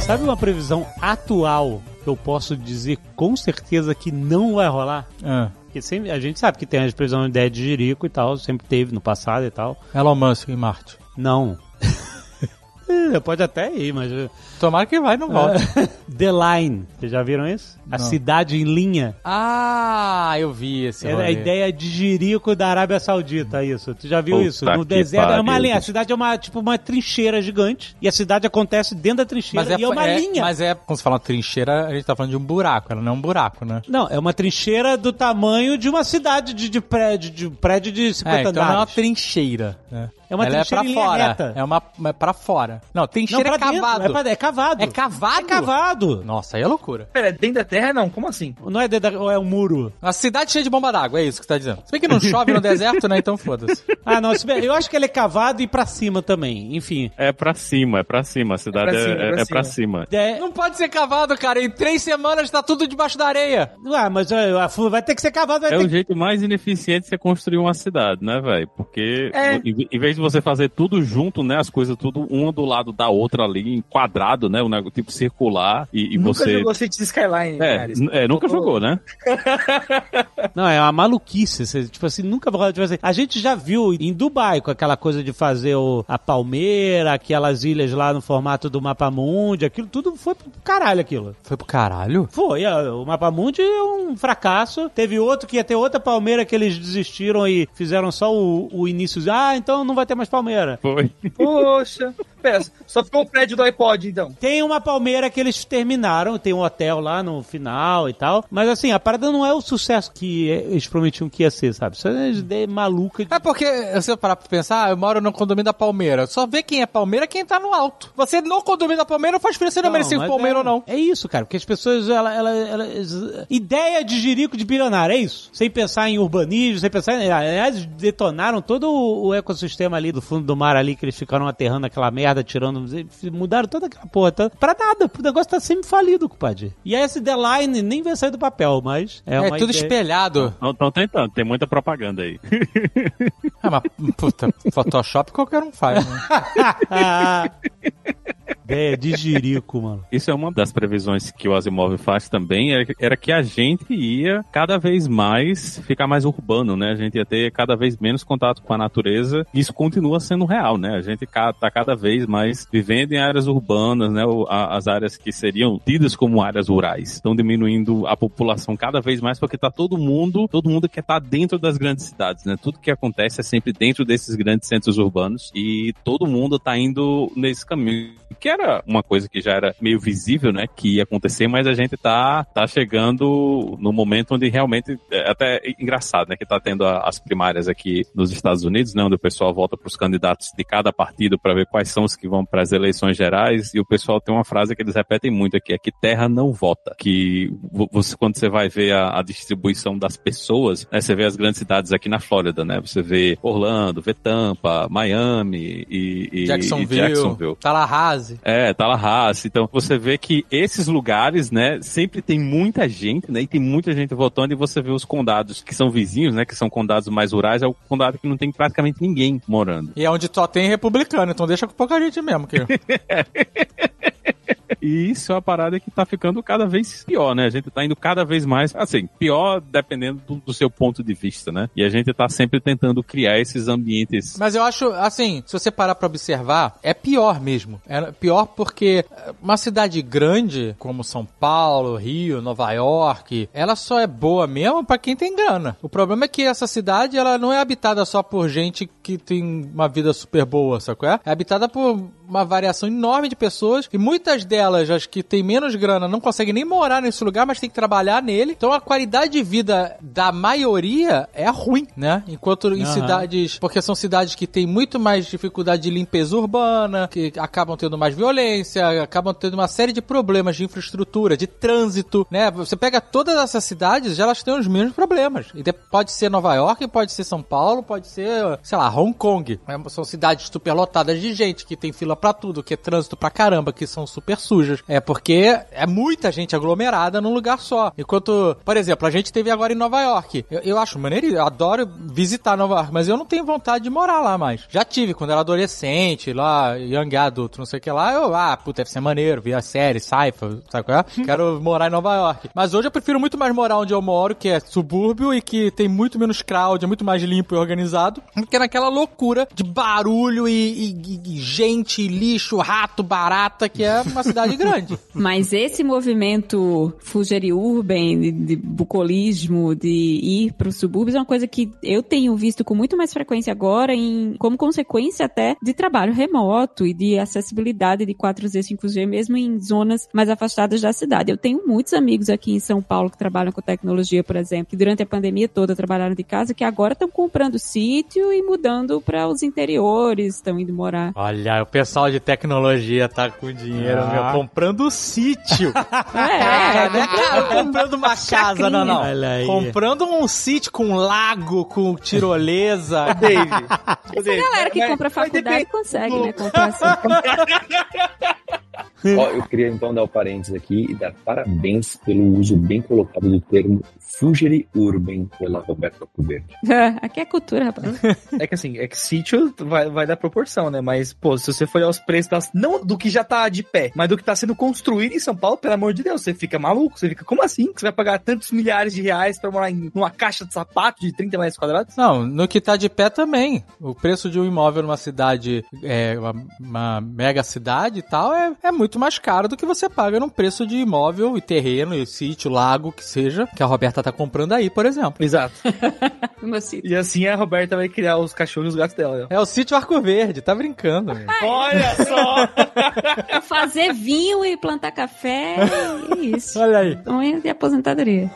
Sabe uma previsão atual eu posso dizer com certeza que não vai rolar? Ah, Porque sempre, a gente sabe que tem as previsões de ideia de Jerico e tal, sempre teve no passado e tal. Elon Musk em Marte. Não. <laughs> É, Pode até ir, mas. Tomara que vai e não volta. <laughs> The Line, vocês já viram isso? A Não. cidade em linha. Ah, eu vi esse É a ideia de Jerico da Arábia Saudita, isso. Tu já viu Puta isso? No deserto é uma pariu. linha. A cidade é uma, tipo, uma trincheira gigante. E a cidade acontece dentro da trincheira. Mas é, e é uma é- linha. Mas é, quando você fala trincheira, a gente tá falando de um buraco. Ela não é um buraco, né? Não, é uma trincheira do tamanho de uma cidade de, de prédio, de prédio de 50 É, então não é uma andares. trincheira. né? É uma Ela trincheira é em pra linha fora. reta. É uma é pra fora. Não, Não, trincheira pra é dentro, cavado. É, pra- é cavado. É cavado? É cavado. Nossa, aí é loucura. Pera, dentro da Terra não? Como assim? Não é, dentro da- ou é um muro? Uma cidade cheia de bomba d'água, é isso que você tá dizendo. Se bem que não chove no deserto, né? Então foda-se. <laughs> Ah, não. se bem- Eu acho que ele é cavado e pra cima também. Enfim. É pra cima, é pra cima. A cidade pra é, cima, é- pra é pra cima. cima. É, Não pode ser cavado, cara. Em três semanas tá tudo debaixo da areia. Ah, mas ó, a vai ter que ser cavado, vai É ter o jeito mais ineficiente de você construir uma cidade, né, velho? Porque É. em, em vez de você fazer tudo junto, né, as coisas tudo uma do lado da outra ali, em quadrado, né, um negócio tipo circular, e, e Nunca você... jogou Cities Skyline, É, cara. é, nunca jogou, né? <laughs> Não, é uma maluquice. Você, tipo assim, nunca vai tipo assim, A gente já viu em Dubai com aquela coisa de fazer o, a palmeira, aquelas ilhas lá no formato do mapa mundi, aquilo tudo foi pro caralho aquilo. Foi pro caralho? Foi, é, o mapa mundi é um fracasso. Teve outro que ia ter outra palmeira que eles desistiram e fizeram só o, o início. Ah, então não vai ter mais palmeira. Foi. Poxa. Pera, só ficou o prédio do iPod, então. Tem uma palmeira que eles terminaram, tem um hotel lá no final e tal. Mas assim, a parada não é o sucesso que eles prometiam que ia ser, sabe? Isso é uma ideia maluca de É porque, se eu parar pra pensar, ah, eu moro no condomínio da Palmeira. Só vê quem é Palmeira quem tá no alto. Você no condomínio da Palmeira não faz diferença não, merecer Palmeira é, ou não. É isso, cara, porque as pessoas, ela, ela, elas- ideia de jirico de bilionário, é isso. Sem pensar em urbanismo, sem pensar em, aliás, detonaram todo o, o ecossistema ali do fundo do mar ali, que eles ficaram aterrando aquela merda, tirando, mudaram toda aquela porra, tá, pra nada, o negócio tá sempre falido, compadre. E esse The Line nem vai sair do papel, mas é, É, uma tudo ideia... espelhado. Não estão tentando, tem muita propaganda aí. É, <laughs> mas, puta, Photoshop qualquer um faz, né? <laughs> ideia de jirico, mano. Isso é uma das previsões que o Asimov faz também, era, era que a gente ia cada vez mais ficar mais urbano, né? A gente ia ter cada vez menos contato com a natureza. Isso continua sendo real, né? A gente ca- tá cada vez mais vivendo em áreas urbanas, né? As áreas que seriam tidas como áreas rurais. Estão diminuindo a população cada vez mais porque tá todo mundo, todo mundo quer estar dentro das grandes cidades, né? Tudo que acontece é sempre dentro desses grandes centros urbanos e todo mundo tá indo nesse caminho. Que era uma coisa que já era meio visível, né? Que ia acontecer, mas a gente tá, tá chegando no momento onde realmente é até engraçado, né? Que tá tendo a- as primárias aqui nos Estados Unidos, né? Onde o pessoal volta pros candidatos de cada partido para ver quais são os que vão para as eleições gerais e o pessoal tem uma frase que eles repetem muito aqui, é que terra não vota. Que vo- você, quando você vai ver a, a distribuição das pessoas, né? Você vê as grandes cidades aqui na Flórida, né? Você vê Orlando, vê Tampa, Miami e, e- e Jacksonville, Jacksonville. Tallahassee. É, Tallahassee. Então você vê que esses lugares, né, sempre tem muita gente, né, e tem muita gente votando, e você vê os condados que são vizinhos, né, que são condados mais rurais, é o condado que não tem praticamente ninguém morando. E é onde só tem republicano, então deixa com pouca gente mesmo. Que... <laughs> E isso é uma parada que tá ficando cada vez pior, né? A gente tá indo cada vez mais, assim, pior dependendo do, do seu ponto de vista, né? E a gente tá sempre tentando criar esses ambientes. Mas eu acho, assim, se você parar pra observar, é pior mesmo. É pior porque uma cidade grande, como São Paulo, Rio, Nova York, ela só é boa mesmo pra quem tem grana. O problema é que essa cidade, ela não é habitada só por gente que tem uma vida super boa, qual é? É habitada por uma variação enorme de pessoas e muitas delas, as que têm menos grana, não conseguem nem morar nesse lugar, mas tem que trabalhar nele. Então a qualidade de vida da maioria é ruim, né? Enquanto em Aham. cidades, porque são cidades que têm muito mais dificuldade de limpeza urbana, que acabam tendo mais violência, acabam tendo uma série de problemas de infraestrutura, de trânsito, né? Você pega todas essas cidades, já elas têm os mesmos problemas. E de- pode ser Nova York, pode ser São Paulo, pode ser, sei lá, Hong Kong. né? São cidades superlotadas de gente, que tem fila pra tudo, que é trânsito pra caramba, que são super sujas. É porque é muita gente aglomerada num lugar só. Enquanto, por exemplo, a gente teve agora em Nova York. Eu, eu acho maneiro, eu adoro visitar Nova York, mas eu não tenho vontade de morar lá mais. Já tive quando era adolescente, lá, young adulto, não sei o que lá, eu, ah, puta, deve ser maneiro, vi a série, Saifa, sabe qual é? <laughs> Quero morar em Nova York. Mas hoje eu prefiro muito mais morar onde eu moro, que é subúrbio e que tem muito menos crowd, é muito mais limpo e organizado, do que naquela loucura de barulho e- e- e gente, lixo, rato, barata, que é uma cidade <laughs> grande. Mas esse movimento Fugeri Urban, de, de bucolismo, de ir para os subúrbios, é uma coisa que eu tenho visto com muito mais frequência agora, em, como consequência até de trabalho remoto e de acessibilidade de 4G, 5G, mesmo em zonas mais afastadas da cidade. Eu tenho muitos amigos aqui em São Paulo que trabalham com tecnologia, por exemplo, que durante a pandemia toda trabalharam de casa, que agora estão comprando sítio e mudando para os interiores, estão indo morar. Olha, o pessoal de tecnologia tá com dinheiro, Ah. meu, comprando sítio. <laughs> É, não é caro comprando uma casa, não, não. Olha aí. Comprando um sítio com lago, com tirolesa. Dave. Essa galera que compra faculdade consegue, né? Comprar assim. <laughs> Ó, eu queria então dar o parênteses aqui e dar parabéns pelo uso bem colocado do termo Fugere Urban pela Roberta Cuberti. <laughs> Aqui é cultura, rapaz. É que assim, é que sítio vai, vai dar proporção, né? Mas, pô, se você for olhar os preços das, não do que já tá de pé, mas do que tá sendo construído em São Paulo, pelo amor de Deus, você fica maluco. Você fica, como assim? Que você vai pagar tantos milhares de reais pra morar em uma caixa de sapato de 30 metros quadrados? Não, no que tá de pé também. O preço de um imóvel numa cidade, é, uma, uma mega cidade e tal, é, é muito mais caro do que você paga num preço de imóvel e terreno, e sítio, lago, que seja, que a Roberta tá comprando aí, por exemplo. Exato. <laughs> No meu sítio. E assim a Roberta vai criar os cachorros e os gatos dela. É o sítio Arco Verde, tá brincando. meu. Olha só! <laughs> Fazer vinho e plantar café, é isso. Olha aí. Sonho de aposentadoria.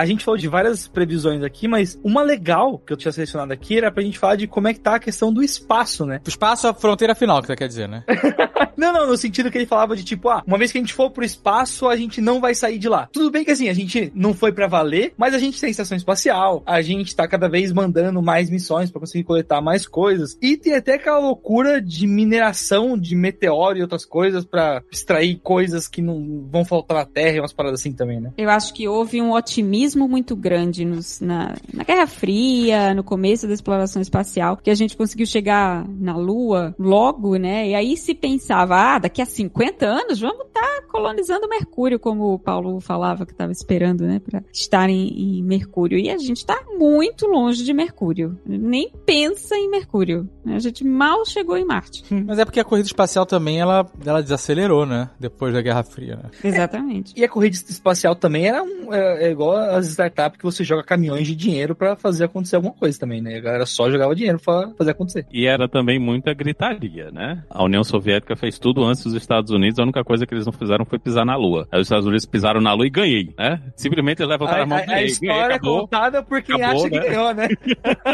A gente falou de várias previsões aqui, mas uma legal que eu tinha selecionado aqui era pra gente falar de como é que tá a questão do espaço, né? O espaço é a fronteira final, que você quer dizer, né? <laughs> Não, não, no sentido que ele falava de tipo, ah, uma vez que a gente for pro espaço, a gente não vai sair de lá. Tudo bem que assim, a gente não foi pra valer, mas a gente tem estação espacial, a gente tá cada vez mandando mais missões pra conseguir coletar mais coisas. E tem até aquela loucura de mineração de meteoro e outras coisas pra extrair coisas que não vão faltar na Terra e umas paradas assim também, né? Eu acho que houve um otimismo muito grande nos- na, na Guerra Fria, no começo da exploração espacial, que a gente conseguiu chegar na Lua logo, né? E aí se pensava, ah, daqui a 50 anos vamos estar colonizando Mercúrio, como o Paulo falava que estava esperando, né? Pra estar em, em Mercúrio. E a gente está muito longe de Mercúrio. Nem pensa em Mercúrio. A gente mal chegou em Marte. Mas é porque a corrida espacial também, ela, ela desacelerou, né? Depois da Guerra Fria, né? Exatamente. E a corrida espacial também era um, é, é igual as startups que você joga caminhões de dinheiro pra fazer acontecer alguma coisa também, né? A galera só jogava dinheiro pra fazer acontecer. E era também muita gritaria, né? A União Soviética fez tudo antes dos Estados Unidos, a única coisa que eles não fizeram foi pisar na Lua. Aí os Estados Unidos pisaram na Lua e ganhei, né? Simplesmente eles levantaram A, a mão a- e a ganhei, ganhei, história é acabou. contada por quem Acabou, acha que né? ganhou, né? <laughs>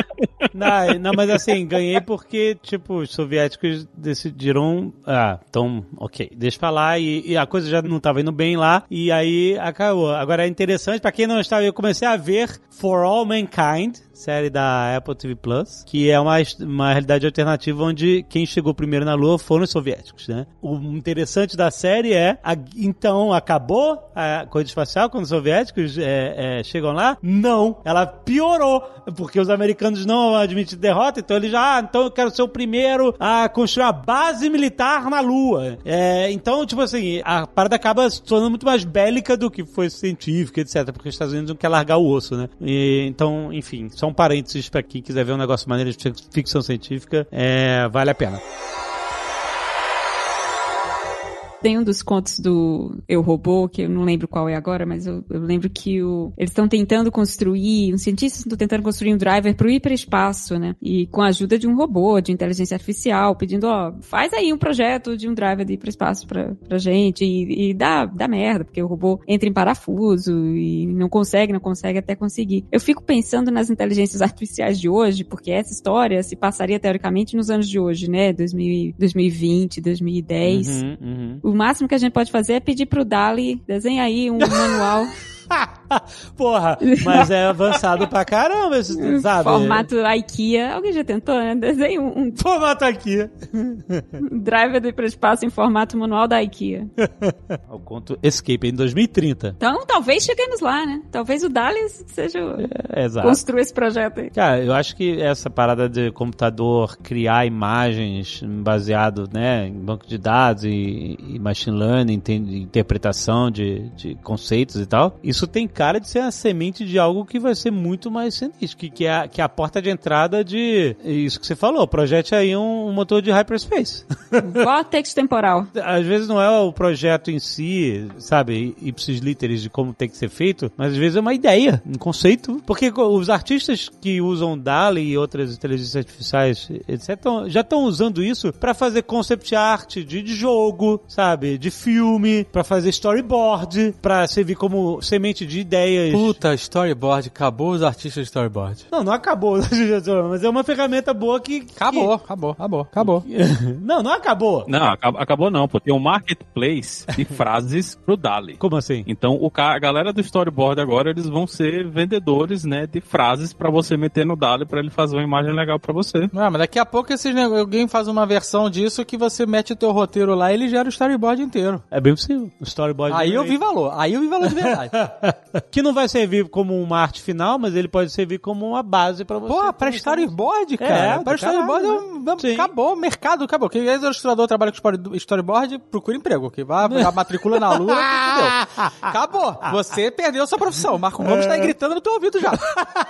Não, não, mas assim, ganhei porque, tipo, os soviéticos decidiram. Ah, então, ok, deixa pra lá. E, e a coisa já não tava indo bem lá. E aí acabou. Agora é interessante, pra quem não estava, eu comecei a ver For All Mankind. Série da Apple TV Plus, que é uma, uma realidade alternativa onde quem chegou primeiro na Lua foram os soviéticos, né? O interessante da série é, a- então, acabou a corrida espacial quando os soviéticos é, é, chegam lá? Não, ela piorou, porque os americanos não admitem derrota, então eles já, ah, então eu quero ser o primeiro a construir a base militar na Lua. É, então, tipo assim, a parada acaba se tornando muito mais bélica do que foi científica, etc, porque os Estados Unidos não quer largar o osso, né? E, então, enfim, só um parênteses pra quem quiser ver um negócio maneiro de ficção científica, é, vale a pena. Tem um dos contos do Eu Robô, que eu não lembro qual é agora, mas eu, eu lembro que o, eles estão tentando construir, os cientistas estão tentando construir um driver para o hiperespaço, né? E com a ajuda de um robô, de inteligência artificial, pedindo, ó, faz aí um projeto de um driver de hiperespaço pra, pra gente e, e dá, dá merda, porque o robô entra em parafuso e não consegue, não consegue até conseguir. Eu fico pensando nas inteligências <laughs> artificiais de hoje, porque essa história se passaria teoricamente nos anos de hoje, né? 2000, 2020, 2010. Uhum, uhum. O máximo que a gente pode fazer é pedir pro Dali, desenha aí um <laughs> manual, <laughs> <laughs> Porra, mas é avançado pra caramba, esse- <laughs> sabe? formato IKEA. Alguém já tentou, né? Desenha um, um Formato aqui. <laughs> driver do hiperespaço em formato manual da IKEA. O conto Escape em 2030. Então, talvez cheguemos lá, né? Talvez o Dali seja o... É, exato. construa esse projeto aí. Cara, eu acho que essa parada de computador criar imagens baseado né, em banco de dados e, e machine learning, tem- interpretação de, de conceitos e tal, isso tem cara de ser a semente de algo que vai ser muito mais sinistro, que, que, é, a, que é a porta de entrada de isso que você falou, projete aí um, um motor de hyperspace. <laughs> Vortex temporal. Às vezes não é o projeto em si, sabe, ipsis literis de como tem que ser feito, mas às vezes é uma ideia, um conceito. Porque os artistas que usam DALI e outras inteligências artificiais, etc., já estão usando isso pra fazer concept art de, de jogo, sabe, de filme, pra fazer storyboard, pra servir como semente de ideias. Puta, storyboard. Acabou os artistas de storyboard. Não, não acabou, mas é uma ferramenta boa que... que- Acabou, acabou, acabou, acabou. <laughs> Não, não acabou. Não, acab- acabou não, pô. Tem um marketplace de <laughs> frases pro Dali. Como assim? Então, o a galera do storyboard agora, eles vão ser vendedores, né, de frases pra você meter no Dali pra ele fazer uma imagem legal pra você. Não, mas daqui a pouco esses alguém faz uma versão disso que você mete o teu roteiro lá e ele gera o storyboard inteiro. É bem possível. O storyboard... Aí eu também. vi valor. Aí eu vi valor de verdade. <laughs> <laughs> que não vai servir como uma arte final, mas ele pode servir como uma base pra você. Pô, pra storyboard, cara. É, storyboard caralho, é um- Sim. acabou, o mercado acabou. Quem é ilustrador trabalha com story- storyboard, procura emprego. Que vai a matricula na lua. <laughs> Acabou. Você perdeu sua profissão. O Marco Gomes tá aí gritando no teu ouvido já.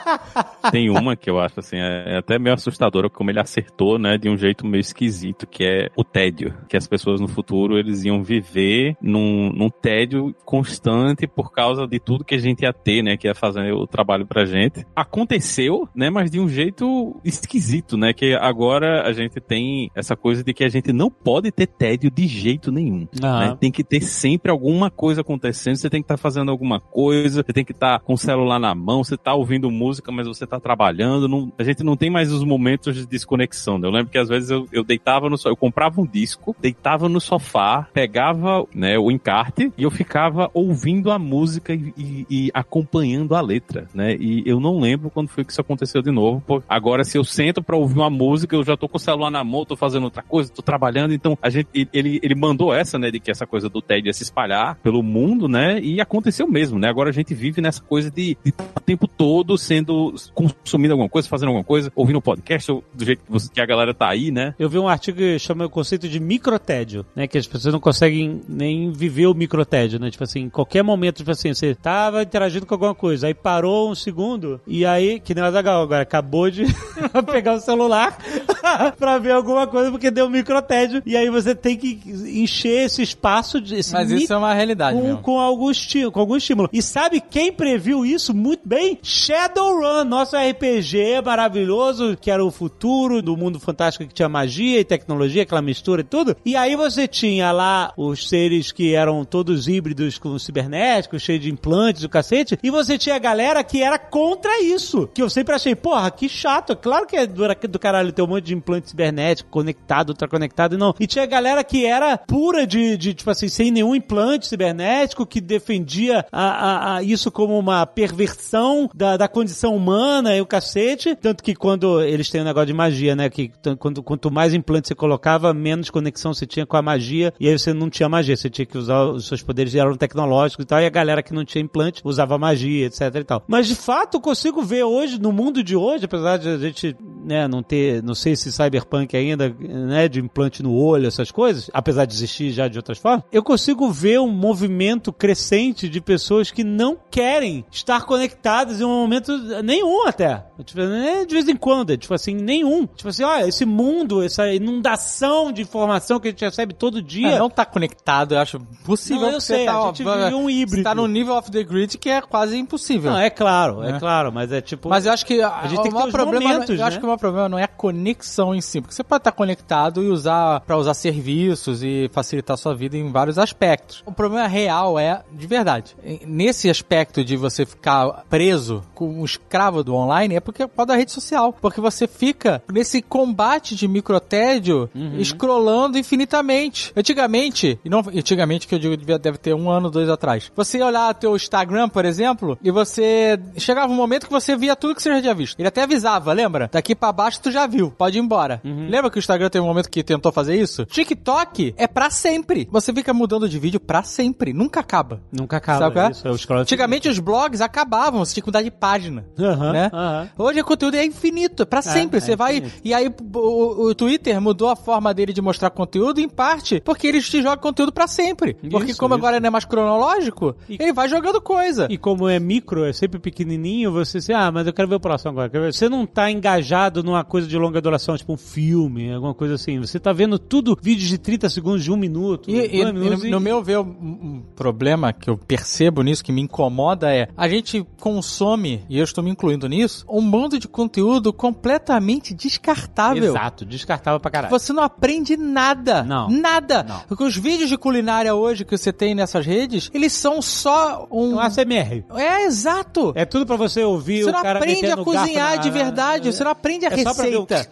<laughs> Tem uma que eu acho assim, é é até meio assustadora como ele acertou, né, de um jeito meio esquisito, que é o tédio. Que as pessoas no futuro eles iam viver num, num tédio constante por causa de tudo que a gente ia ter, né, que ia fazer o trabalho pra gente. Aconteceu, né, mas de um jeito esquisito, né, que agora a gente tem essa coisa de que a gente não pode ter tédio de jeito nenhum. Aham. né? Tem que ter sempre alguma coisa acontecendo, você tem que estar fazendo alguma coisa, você tem que estar com o celular na mão, você tá ouvindo música, mas você tá trabalhando. não- a gente não tem mais os momentos de desconexão. né? Eu lembro que às vezes eu, eu deitava no sofá, eu comprava um disco, deitava no sofá, pegava né, o encarte e eu ficava ouvindo a música e, e- e acompanhando a letra, né? E eu não lembro quando foi que isso aconteceu de novo. Agora, se eu sento pra ouvir uma música, eu já tô com o celular na mão, tô fazendo outra coisa, tô trabalhando. Então, a gente, ele, ele mandou essa, né, de que essa coisa do TED ia se espalhar pelo mundo, né? E aconteceu mesmo, né? Agora a gente vive nessa coisa de, de o tempo todo sendo consumindo alguma coisa, fazendo alguma coisa, ouvindo um podcast, ou do jeito que, você- que a galera tá aí, né? Eu vi um artigo que chama o conceito de microtédio, né? Que as pessoas não conseguem nem viver o microtédio, né? Tipo assim, em qualquer momento, tipo assim, você tava interagindo com alguma coisa, aí parou um segundo, e aí, que nem o Azaghal agora, acabou de <laughs> pegar o celular <laughs> pra ver alguma coisa porque deu um microtédio, e aí você tem que encher esse espaço, de, esse Mas isso é uma realidade com, com, algum estímulo, com algum estímulo. E sabe quem previu isso muito bem? Shadowrun, nosso RPG maravilhoso, que era o futuro do mundo fantástico que tinha magia e tecnologia, aquela mistura e tudo. E aí você tinha lá os seres que eram todos híbridos com cibernéticos, cheios de implantes, o cacete. E você tinha a galera que era contra isso. Que eu sempre achei, porra, que chato. Claro que é do, do caralho ter um monte de implante cibernético, conectado, ultraconectado, e não. E tinha galera que era pura de, de tipo assim, sem nenhum implante cibernético, que defendia a, a, a isso como uma perversão da, da condição humana e o cacete. Tanto que quando eles têm um negócio de magia, né? Que quando, quanto mais implante você colocava, menos conexão você tinha com a magia, e aí você não tinha magia, você tinha que usar os seus poderes eram tecnológicos e tal, e a galera que não tinha implante usava magia, etc e tal. Mas de fato eu consigo ver hoje, no mundo de hoje, apesar de a gente, né, não ter, não sei se cyberpunk ainda, né, de implante no olho, essas coisas, apesar de existir já de outras formas, eu consigo ver um movimento crescente de pessoas que não querem estar conectadas em um momento nenhum até. Tipo, nem de vez em quando, é tipo assim, nenhum. Tipo assim, olha, esse mundo, essa inundação de informação que a gente recebe todo dia. Não tá conectado, eu acho possível. Não, eu sei, tá, a gente vive um híbrido. Você tá no nível off the grid que é quase impossível. Não, é claro, é É. claro, mas é tipo. Mas eu acho que a gente tem que ter problema, momentos, eu né? acho que o maior problema não é a conexão em si, porque você pode estar conectado e usar para usar serviços e facilitar a sua vida em vários aspectos. O problema real é, de verdade, nesse aspecto de você ficar preso como um escravo do online é porque é por causa da rede social, porque você fica nesse combate de microtédio Uhum. scrollando infinitamente. Antigamente, e não antigamente que eu digo devia- deve ter um ano, dois atrás. Você ia olhar teu Instagram, por exemplo, e você chegava um momento que você via tudo que você já tinha visto. Ele até avisava, lembra? Daqui pra baixo tu já viu, pode ir embora. Uhum. Lembra que o Instagram teve um momento que tentou fazer isso? TikTok é pra sempre. Você fica mudando de vídeo pra sempre, nunca acaba. Nunca acaba. Sabe qual é? isso, é Antigamente os blogs acabavam, você tinha que mudar de página. Aham, né? aham. Hoje o conteúdo é infinito, é pra sempre. é você vai. infinito. E aí o, o Twitter mudou a forma dele de mostrar conteúdo, em parte, porque eles te jogam conteúdo pra sempre. porque Isso, como isso. agora não é mais cronológico, E- ele vai jogando coisa. E como é micro, é sempre pequenininho, você se, ah, mas eu quero ver o próximo agora. Você não tá engajado numa coisa de longa duração, tipo um filme, alguma coisa assim. Você tá vendo tudo vídeos de 30 segundos, de um minuto, E, e- e no, no meu ver, um, um problema que eu percebo nisso, que me incomoda é a gente consome, e eu estou me incluindo nisso, um bando de conteúdo completamente descartável. Exato, descartável pra caralho. Você não aprende nada. Não. Nada. Não. Porque os vídeos de culinária hoje que você tem nessas redes, eles são só um. Um ASMR. É, exato. É tudo pra você ouvir Você o não cara aprende a metendo garfo cozinhar na- de verdade, você não aprende a É o- receita.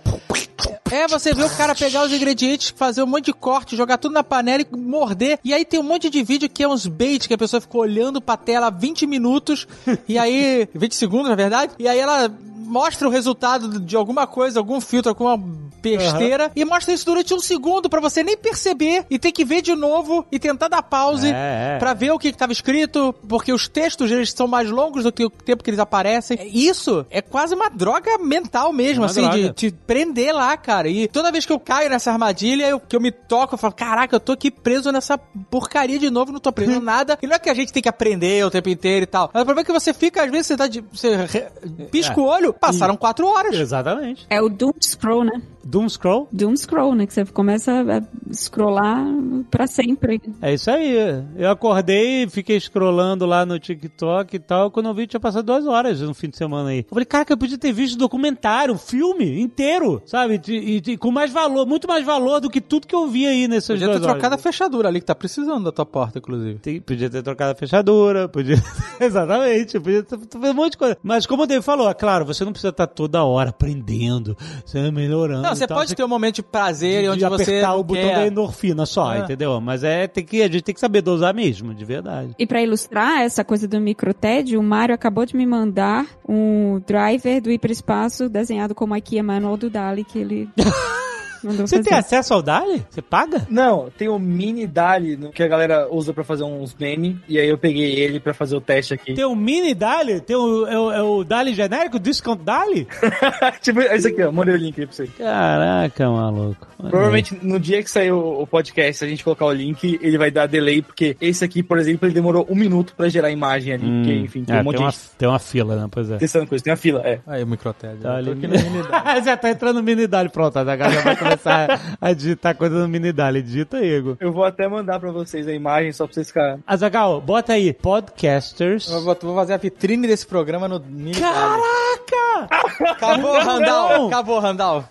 É, você vê o cara pegar os ingredientes, fazer um monte de corte, jogar tudo na panela e morder. E aí tem um monte de vídeo que é uns bait que a pessoa ficou olhando pra tela 20 minutos. e aí. 20 segundos, na verdade. E aí ela mostra o resultado de alguma coisa, algum filtro, alguma besteira. E mostra isso durante um segundo pra você nem perceber. E ter que ver de novo e tentar dar pause É, é. pra ver o que estava escrito. Porque os textos eles são mais longos do que o tempo que eles aparecem. Isso é quase uma droga mental mesmo, Uma assim, droga. de te prender lá, cara. E toda vez que eu caio nessa armadilha, eu, que eu me toco, eu falo, caraca, eu tô aqui preso nessa porcaria de novo, não tô aprendendo <laughs> nada. E não é que a gente tem que aprender o tempo inteiro e tal. Mas o problema é que você fica, às vezes, você, tá de, você pisca o olho, passaram quatro horas. Exatamente. É o Doom Scroll, né? Doom Scroll. Doom Scroll, né? Que você começa a scrollar pra sempre. É isso aí. Eu acordei, fiquei scrollando lá no TikTok e tal. Quando eu vi, tinha passado duas horas no fim de semana aí. Eu falei, cara, que eu podia ter visto documentário, filme inteiro, sabe? E, e- e com mais valor, muito mais valor do que tudo que eu vi aí nessas Podia duas ter trocado a fechadura ali, que tá precisando da tua porta, inclusive. Tem- podia ter trocado a fechadura, podia. <laughs> Exatamente, podia ter ter feito um monte de coisa. Mas como o David falou, é claro, você não precisa estar toda hora aprendendo, você melhorando. Não, você e tal. pode ter um momento de prazer de, onde de você apertar o botão quer. da endorfina só, É. entendeu? Mas é tem que a gente tem que saber dosar mesmo, de verdade. E pra ilustrar essa coisa do microtédio, o Mário acabou de me mandar um driver do hiperespaço desenhado como a IKEA Manual do Dali que ele <laughs> Você tem acesso ao DALI? Você paga? Não, tem o mini DALI no- que a galera usa pra fazer uns memes, e aí eu peguei ele pra fazer o teste aqui. Tem o mini DALI? Tem o, é o, é o DALI genérico? Discount DALI? <laughs> tipo, é isso aqui, ó, mandei o link aí pra você. Caraca, maluco. Provavelmente no dia que sair o, o podcast, se a gente colocar o link, ele vai dar delay, porque esse aqui, por exemplo, ele demorou um minuto pra gerar a imagem ali, porque, enfim, tem É, um monte tem, uma, de gente tem uma fila, né? Pois é. testando coisa, tem a fila, é. Aí, o microtédio. Tá ali. aqui no mini <laughs> dali. Já tá entrando no mini DALI, pronto. A galera vai <laughs> começar a digitar coisa no mini DALI. Digita aí, Igor. Eu vou até mandar pra vocês a imagem, só pra vocês ficarem... Azagal, bota aí, podcasters. Eu vou, vou fazer a vitrine desse programa no mini dali. Caraca! Acabou, Randall. Acabou, Randall.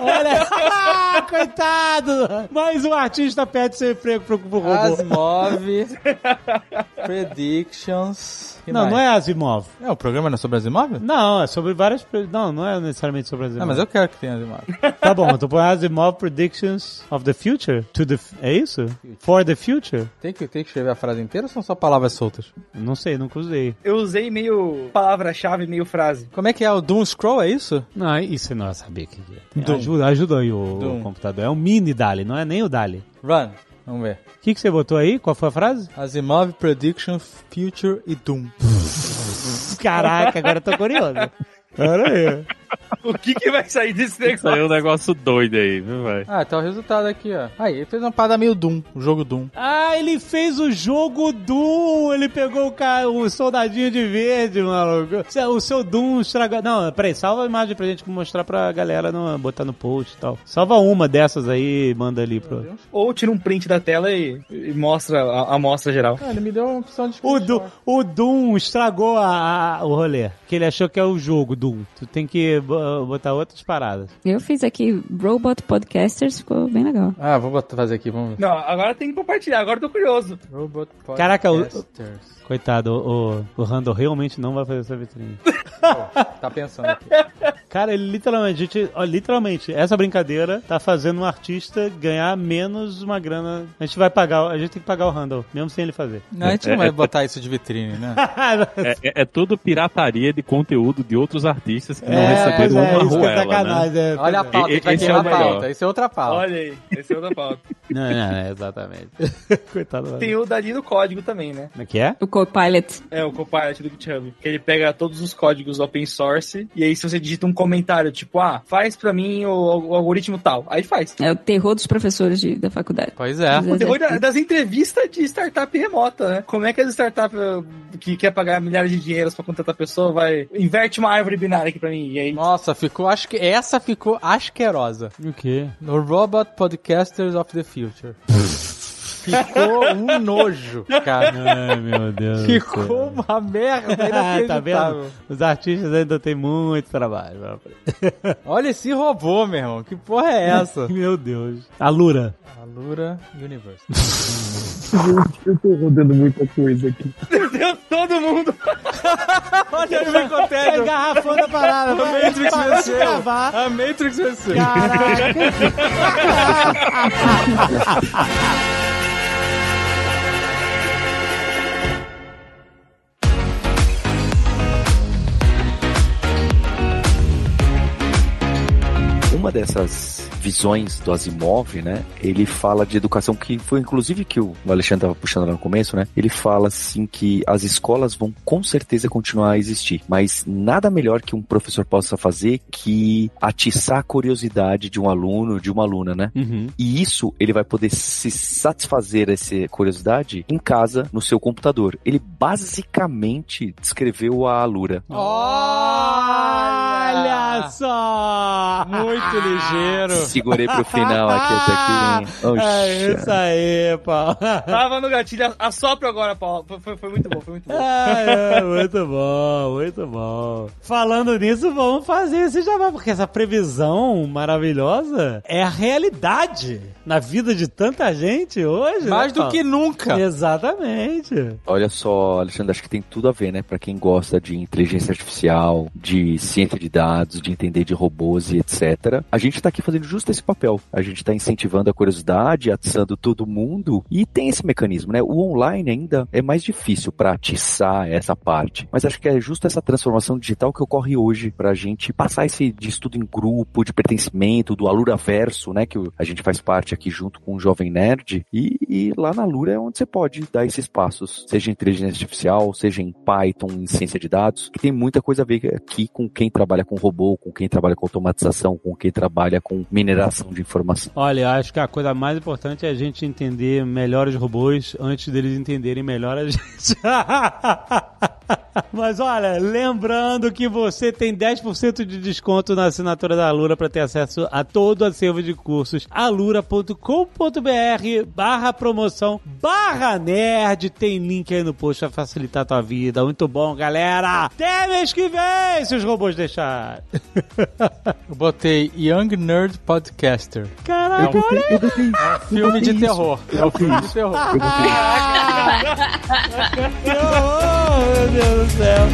Olha, <laughs> coitado! Mais um artista perde seu emprego pro, pro robô. Asimov. Predictions. Que Não, mais? não é Asimov. É, o programa não é sobre Asimov? Não, é sobre várias. Não, não é necessariamente sobre Asimov. Não, mas eu quero que tenha Asimov. <laughs> Tá bom, tu põe Asimov Predictions of the Future? To the... É isso? For the Future? Tem que, tem que escrever a frase inteira ou são só palavras soltas? Não sei, nunca usei. Eu usei meio palavra-chave, meio frase. Como é que é? O Doom Scroll, é isso? Não, isso eu não sabia que é. Ajuda, ajuda aí o, Doom. o computador. É um mini Dali, não é nem o Dali. Run. Vamos ver. O que, que você botou aí? Qual foi a frase? Asimov Prediction Future e Doom. Caraca, agora eu tô curioso. <laughs> Pera aí. <laughs> O que que vai sair desse negócio? um negócio doido aí, viu, velho? Ah, tá o resultado aqui, ó. Aí, ele fez uma parada meio Doom, o jogo Doom. Ah, ele fez o jogo Doom. Ele pegou o, ca... o soldadinho de verde, maluco. O seu Doom estragou. Não, peraí, salva a imagem pra gente mostrar pra galera no... botar no post e tal. Salva uma dessas aí e manda ali pro. Ou tira um print da tela e, e mostra a amostra geral. Ah, ele me deu uma opção de O, Du- o Doom estragou a, a- o rolê. Que ele achou que é o jogo Doom. Tu tem que bo- botar outras paradas. Eu fiz aqui Robot Podcasters, ficou bem legal. Ah, vou botar, fazer aqui, vamos ver. Não, agora tem que compartilhar, agora eu tô curioso. Robot Caraca, o- Podcasters. Coitado, o, o, o Randall realmente não vai fazer essa vitrine. <laughs> Tá pensando aqui. Cara, ele literalmente, gente, ó, literalmente, essa brincadeira tá fazendo um artista ganhar menos uma grana. A gente vai pagar, a gente tem que pagar o Randall, mesmo sem ele fazer. Não, a gente não vai botar isso de vitrine, né? <laughs> É, é- é tudo pirataria de conteúdo de outros artistas que não É, receberam é, uma isso é ruela, né? sacanagem. é, Olha a é. pauta, vai é o a pauta. Isso é outra pauta. Olha aí, esse é outra pauta. Não, não, é, exatamente. <laughs> Coitado. do Tem o dali do código também, né? Como é que é? O Copilot. É, o Copilot do GitHub. Que ele pega todos os códigos open source e aí se você digita um comentário, tipo, ah, faz pra mim o, o algoritmo tal. Aí faz. É o terror dos professores de- da faculdade. Pois é. O terror da- exércitos. das entrevistas de startup remota, né? Como é que as startups eh, que quer pagar milhares de dinheiros pra contratar pessoa vai... Inverte uma árvore binária aqui pra mim. E aí... Nossa, ficou, acho que essa ficou asquerosa. O quê? No Robot Podcasters of the Future. <laughs> Ficou um <laughs> nojo, cara. Ai, meu Deus. Ficou uma merda <laughs> tá inacreditável. vendo? Os artistas ainda têm muito trabalho. Olha esse robô, meu irmão. Que porra é essa? <laughs> Meu Deus. A Lura. Alura Universe. Eu tô rodando muita coisa aqui. Meu Deus, todo mundo... Olha ele me É contendo. engarrafando a parada. A Matrix venceu. A Matrix venceu. Caraca. Uma dessas visões do Asimov, né? Ele fala de educação que foi inclusive que o Alexandre estava puxando lá no começo, né? Ele fala assim que as escolas vão com certeza continuar a existir, mas nada melhor que um professor possa fazer que atiçar a curiosidade de um aluno, de uma aluna, né? Uhum. E isso ele vai poder se satisfazer essa curiosidade em casa, no seu computador. Ele basicamente descreveu a Alura. Olha só! Muito ligeiro. Segurei pro final aqui até aqui. <laughs> É isso aí, Paulo. <laughs> Tava no gatilho. Assopra agora, Paulo. Foi, foi- foi muito bom, foi muito bom. Ah, é, muito bom, muito bom. Falando nisso, vamos fazer esse jabá, porque essa previsão maravilhosa é a realidade na vida de tanta gente hoje. Mais né, do que nunca. Exatamente. Olha só, Alexandre, acho que tem tudo a ver, né? Pra quem gosta de inteligência artificial, de ciência de dados, de entender de robôs e etc. A gente tá aqui fazendo justo esse papel. A gente tá incentivando a curiosidade, atiçando todo mundo e tem esse mecanismo, né? O online ainda é mais difícil pra atiçar essa parte. Mas acho que é justo essa transformação digital que ocorre hoje pra gente passar esse de estudo em grupo, de pertencimento, do Alura Verso, né? Que a gente faz parte aqui junto com o Jovem Nerd. E, e lá na Alura é onde você pode dar esses passos, seja em inteligência artificial, seja em Python, em ciência de dados, que tem muita coisa a ver aqui com quem trabalha com robô, com quem trabalha com automatização, com quem trabalha com mineração de informação. Olha, acho que a coisa mais importante é a gente entender melhor os robôs antes deles entenderem melhor a gente. <laughs> <laughs> Mas olha, lembrando que você tem 10% de desconto na assinatura da Alura para ter acesso a todo o acervo de cursos. alura.com.br barra promoção barra nerd. Tem link aí no post pra facilitar a tua vida. Muito bom, galera. Até mês que vem, se os robôs deixarem. <laughs> Eu botei Young Nerd Podcaster. Caraca, olha aí. Filme de terror. É um filme de terror. <laughs> Que horror, meu Deus do céu.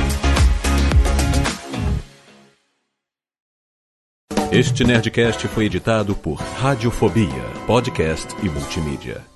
Este Nerdcast foi editado por Radiofobia, podcast e multimídia.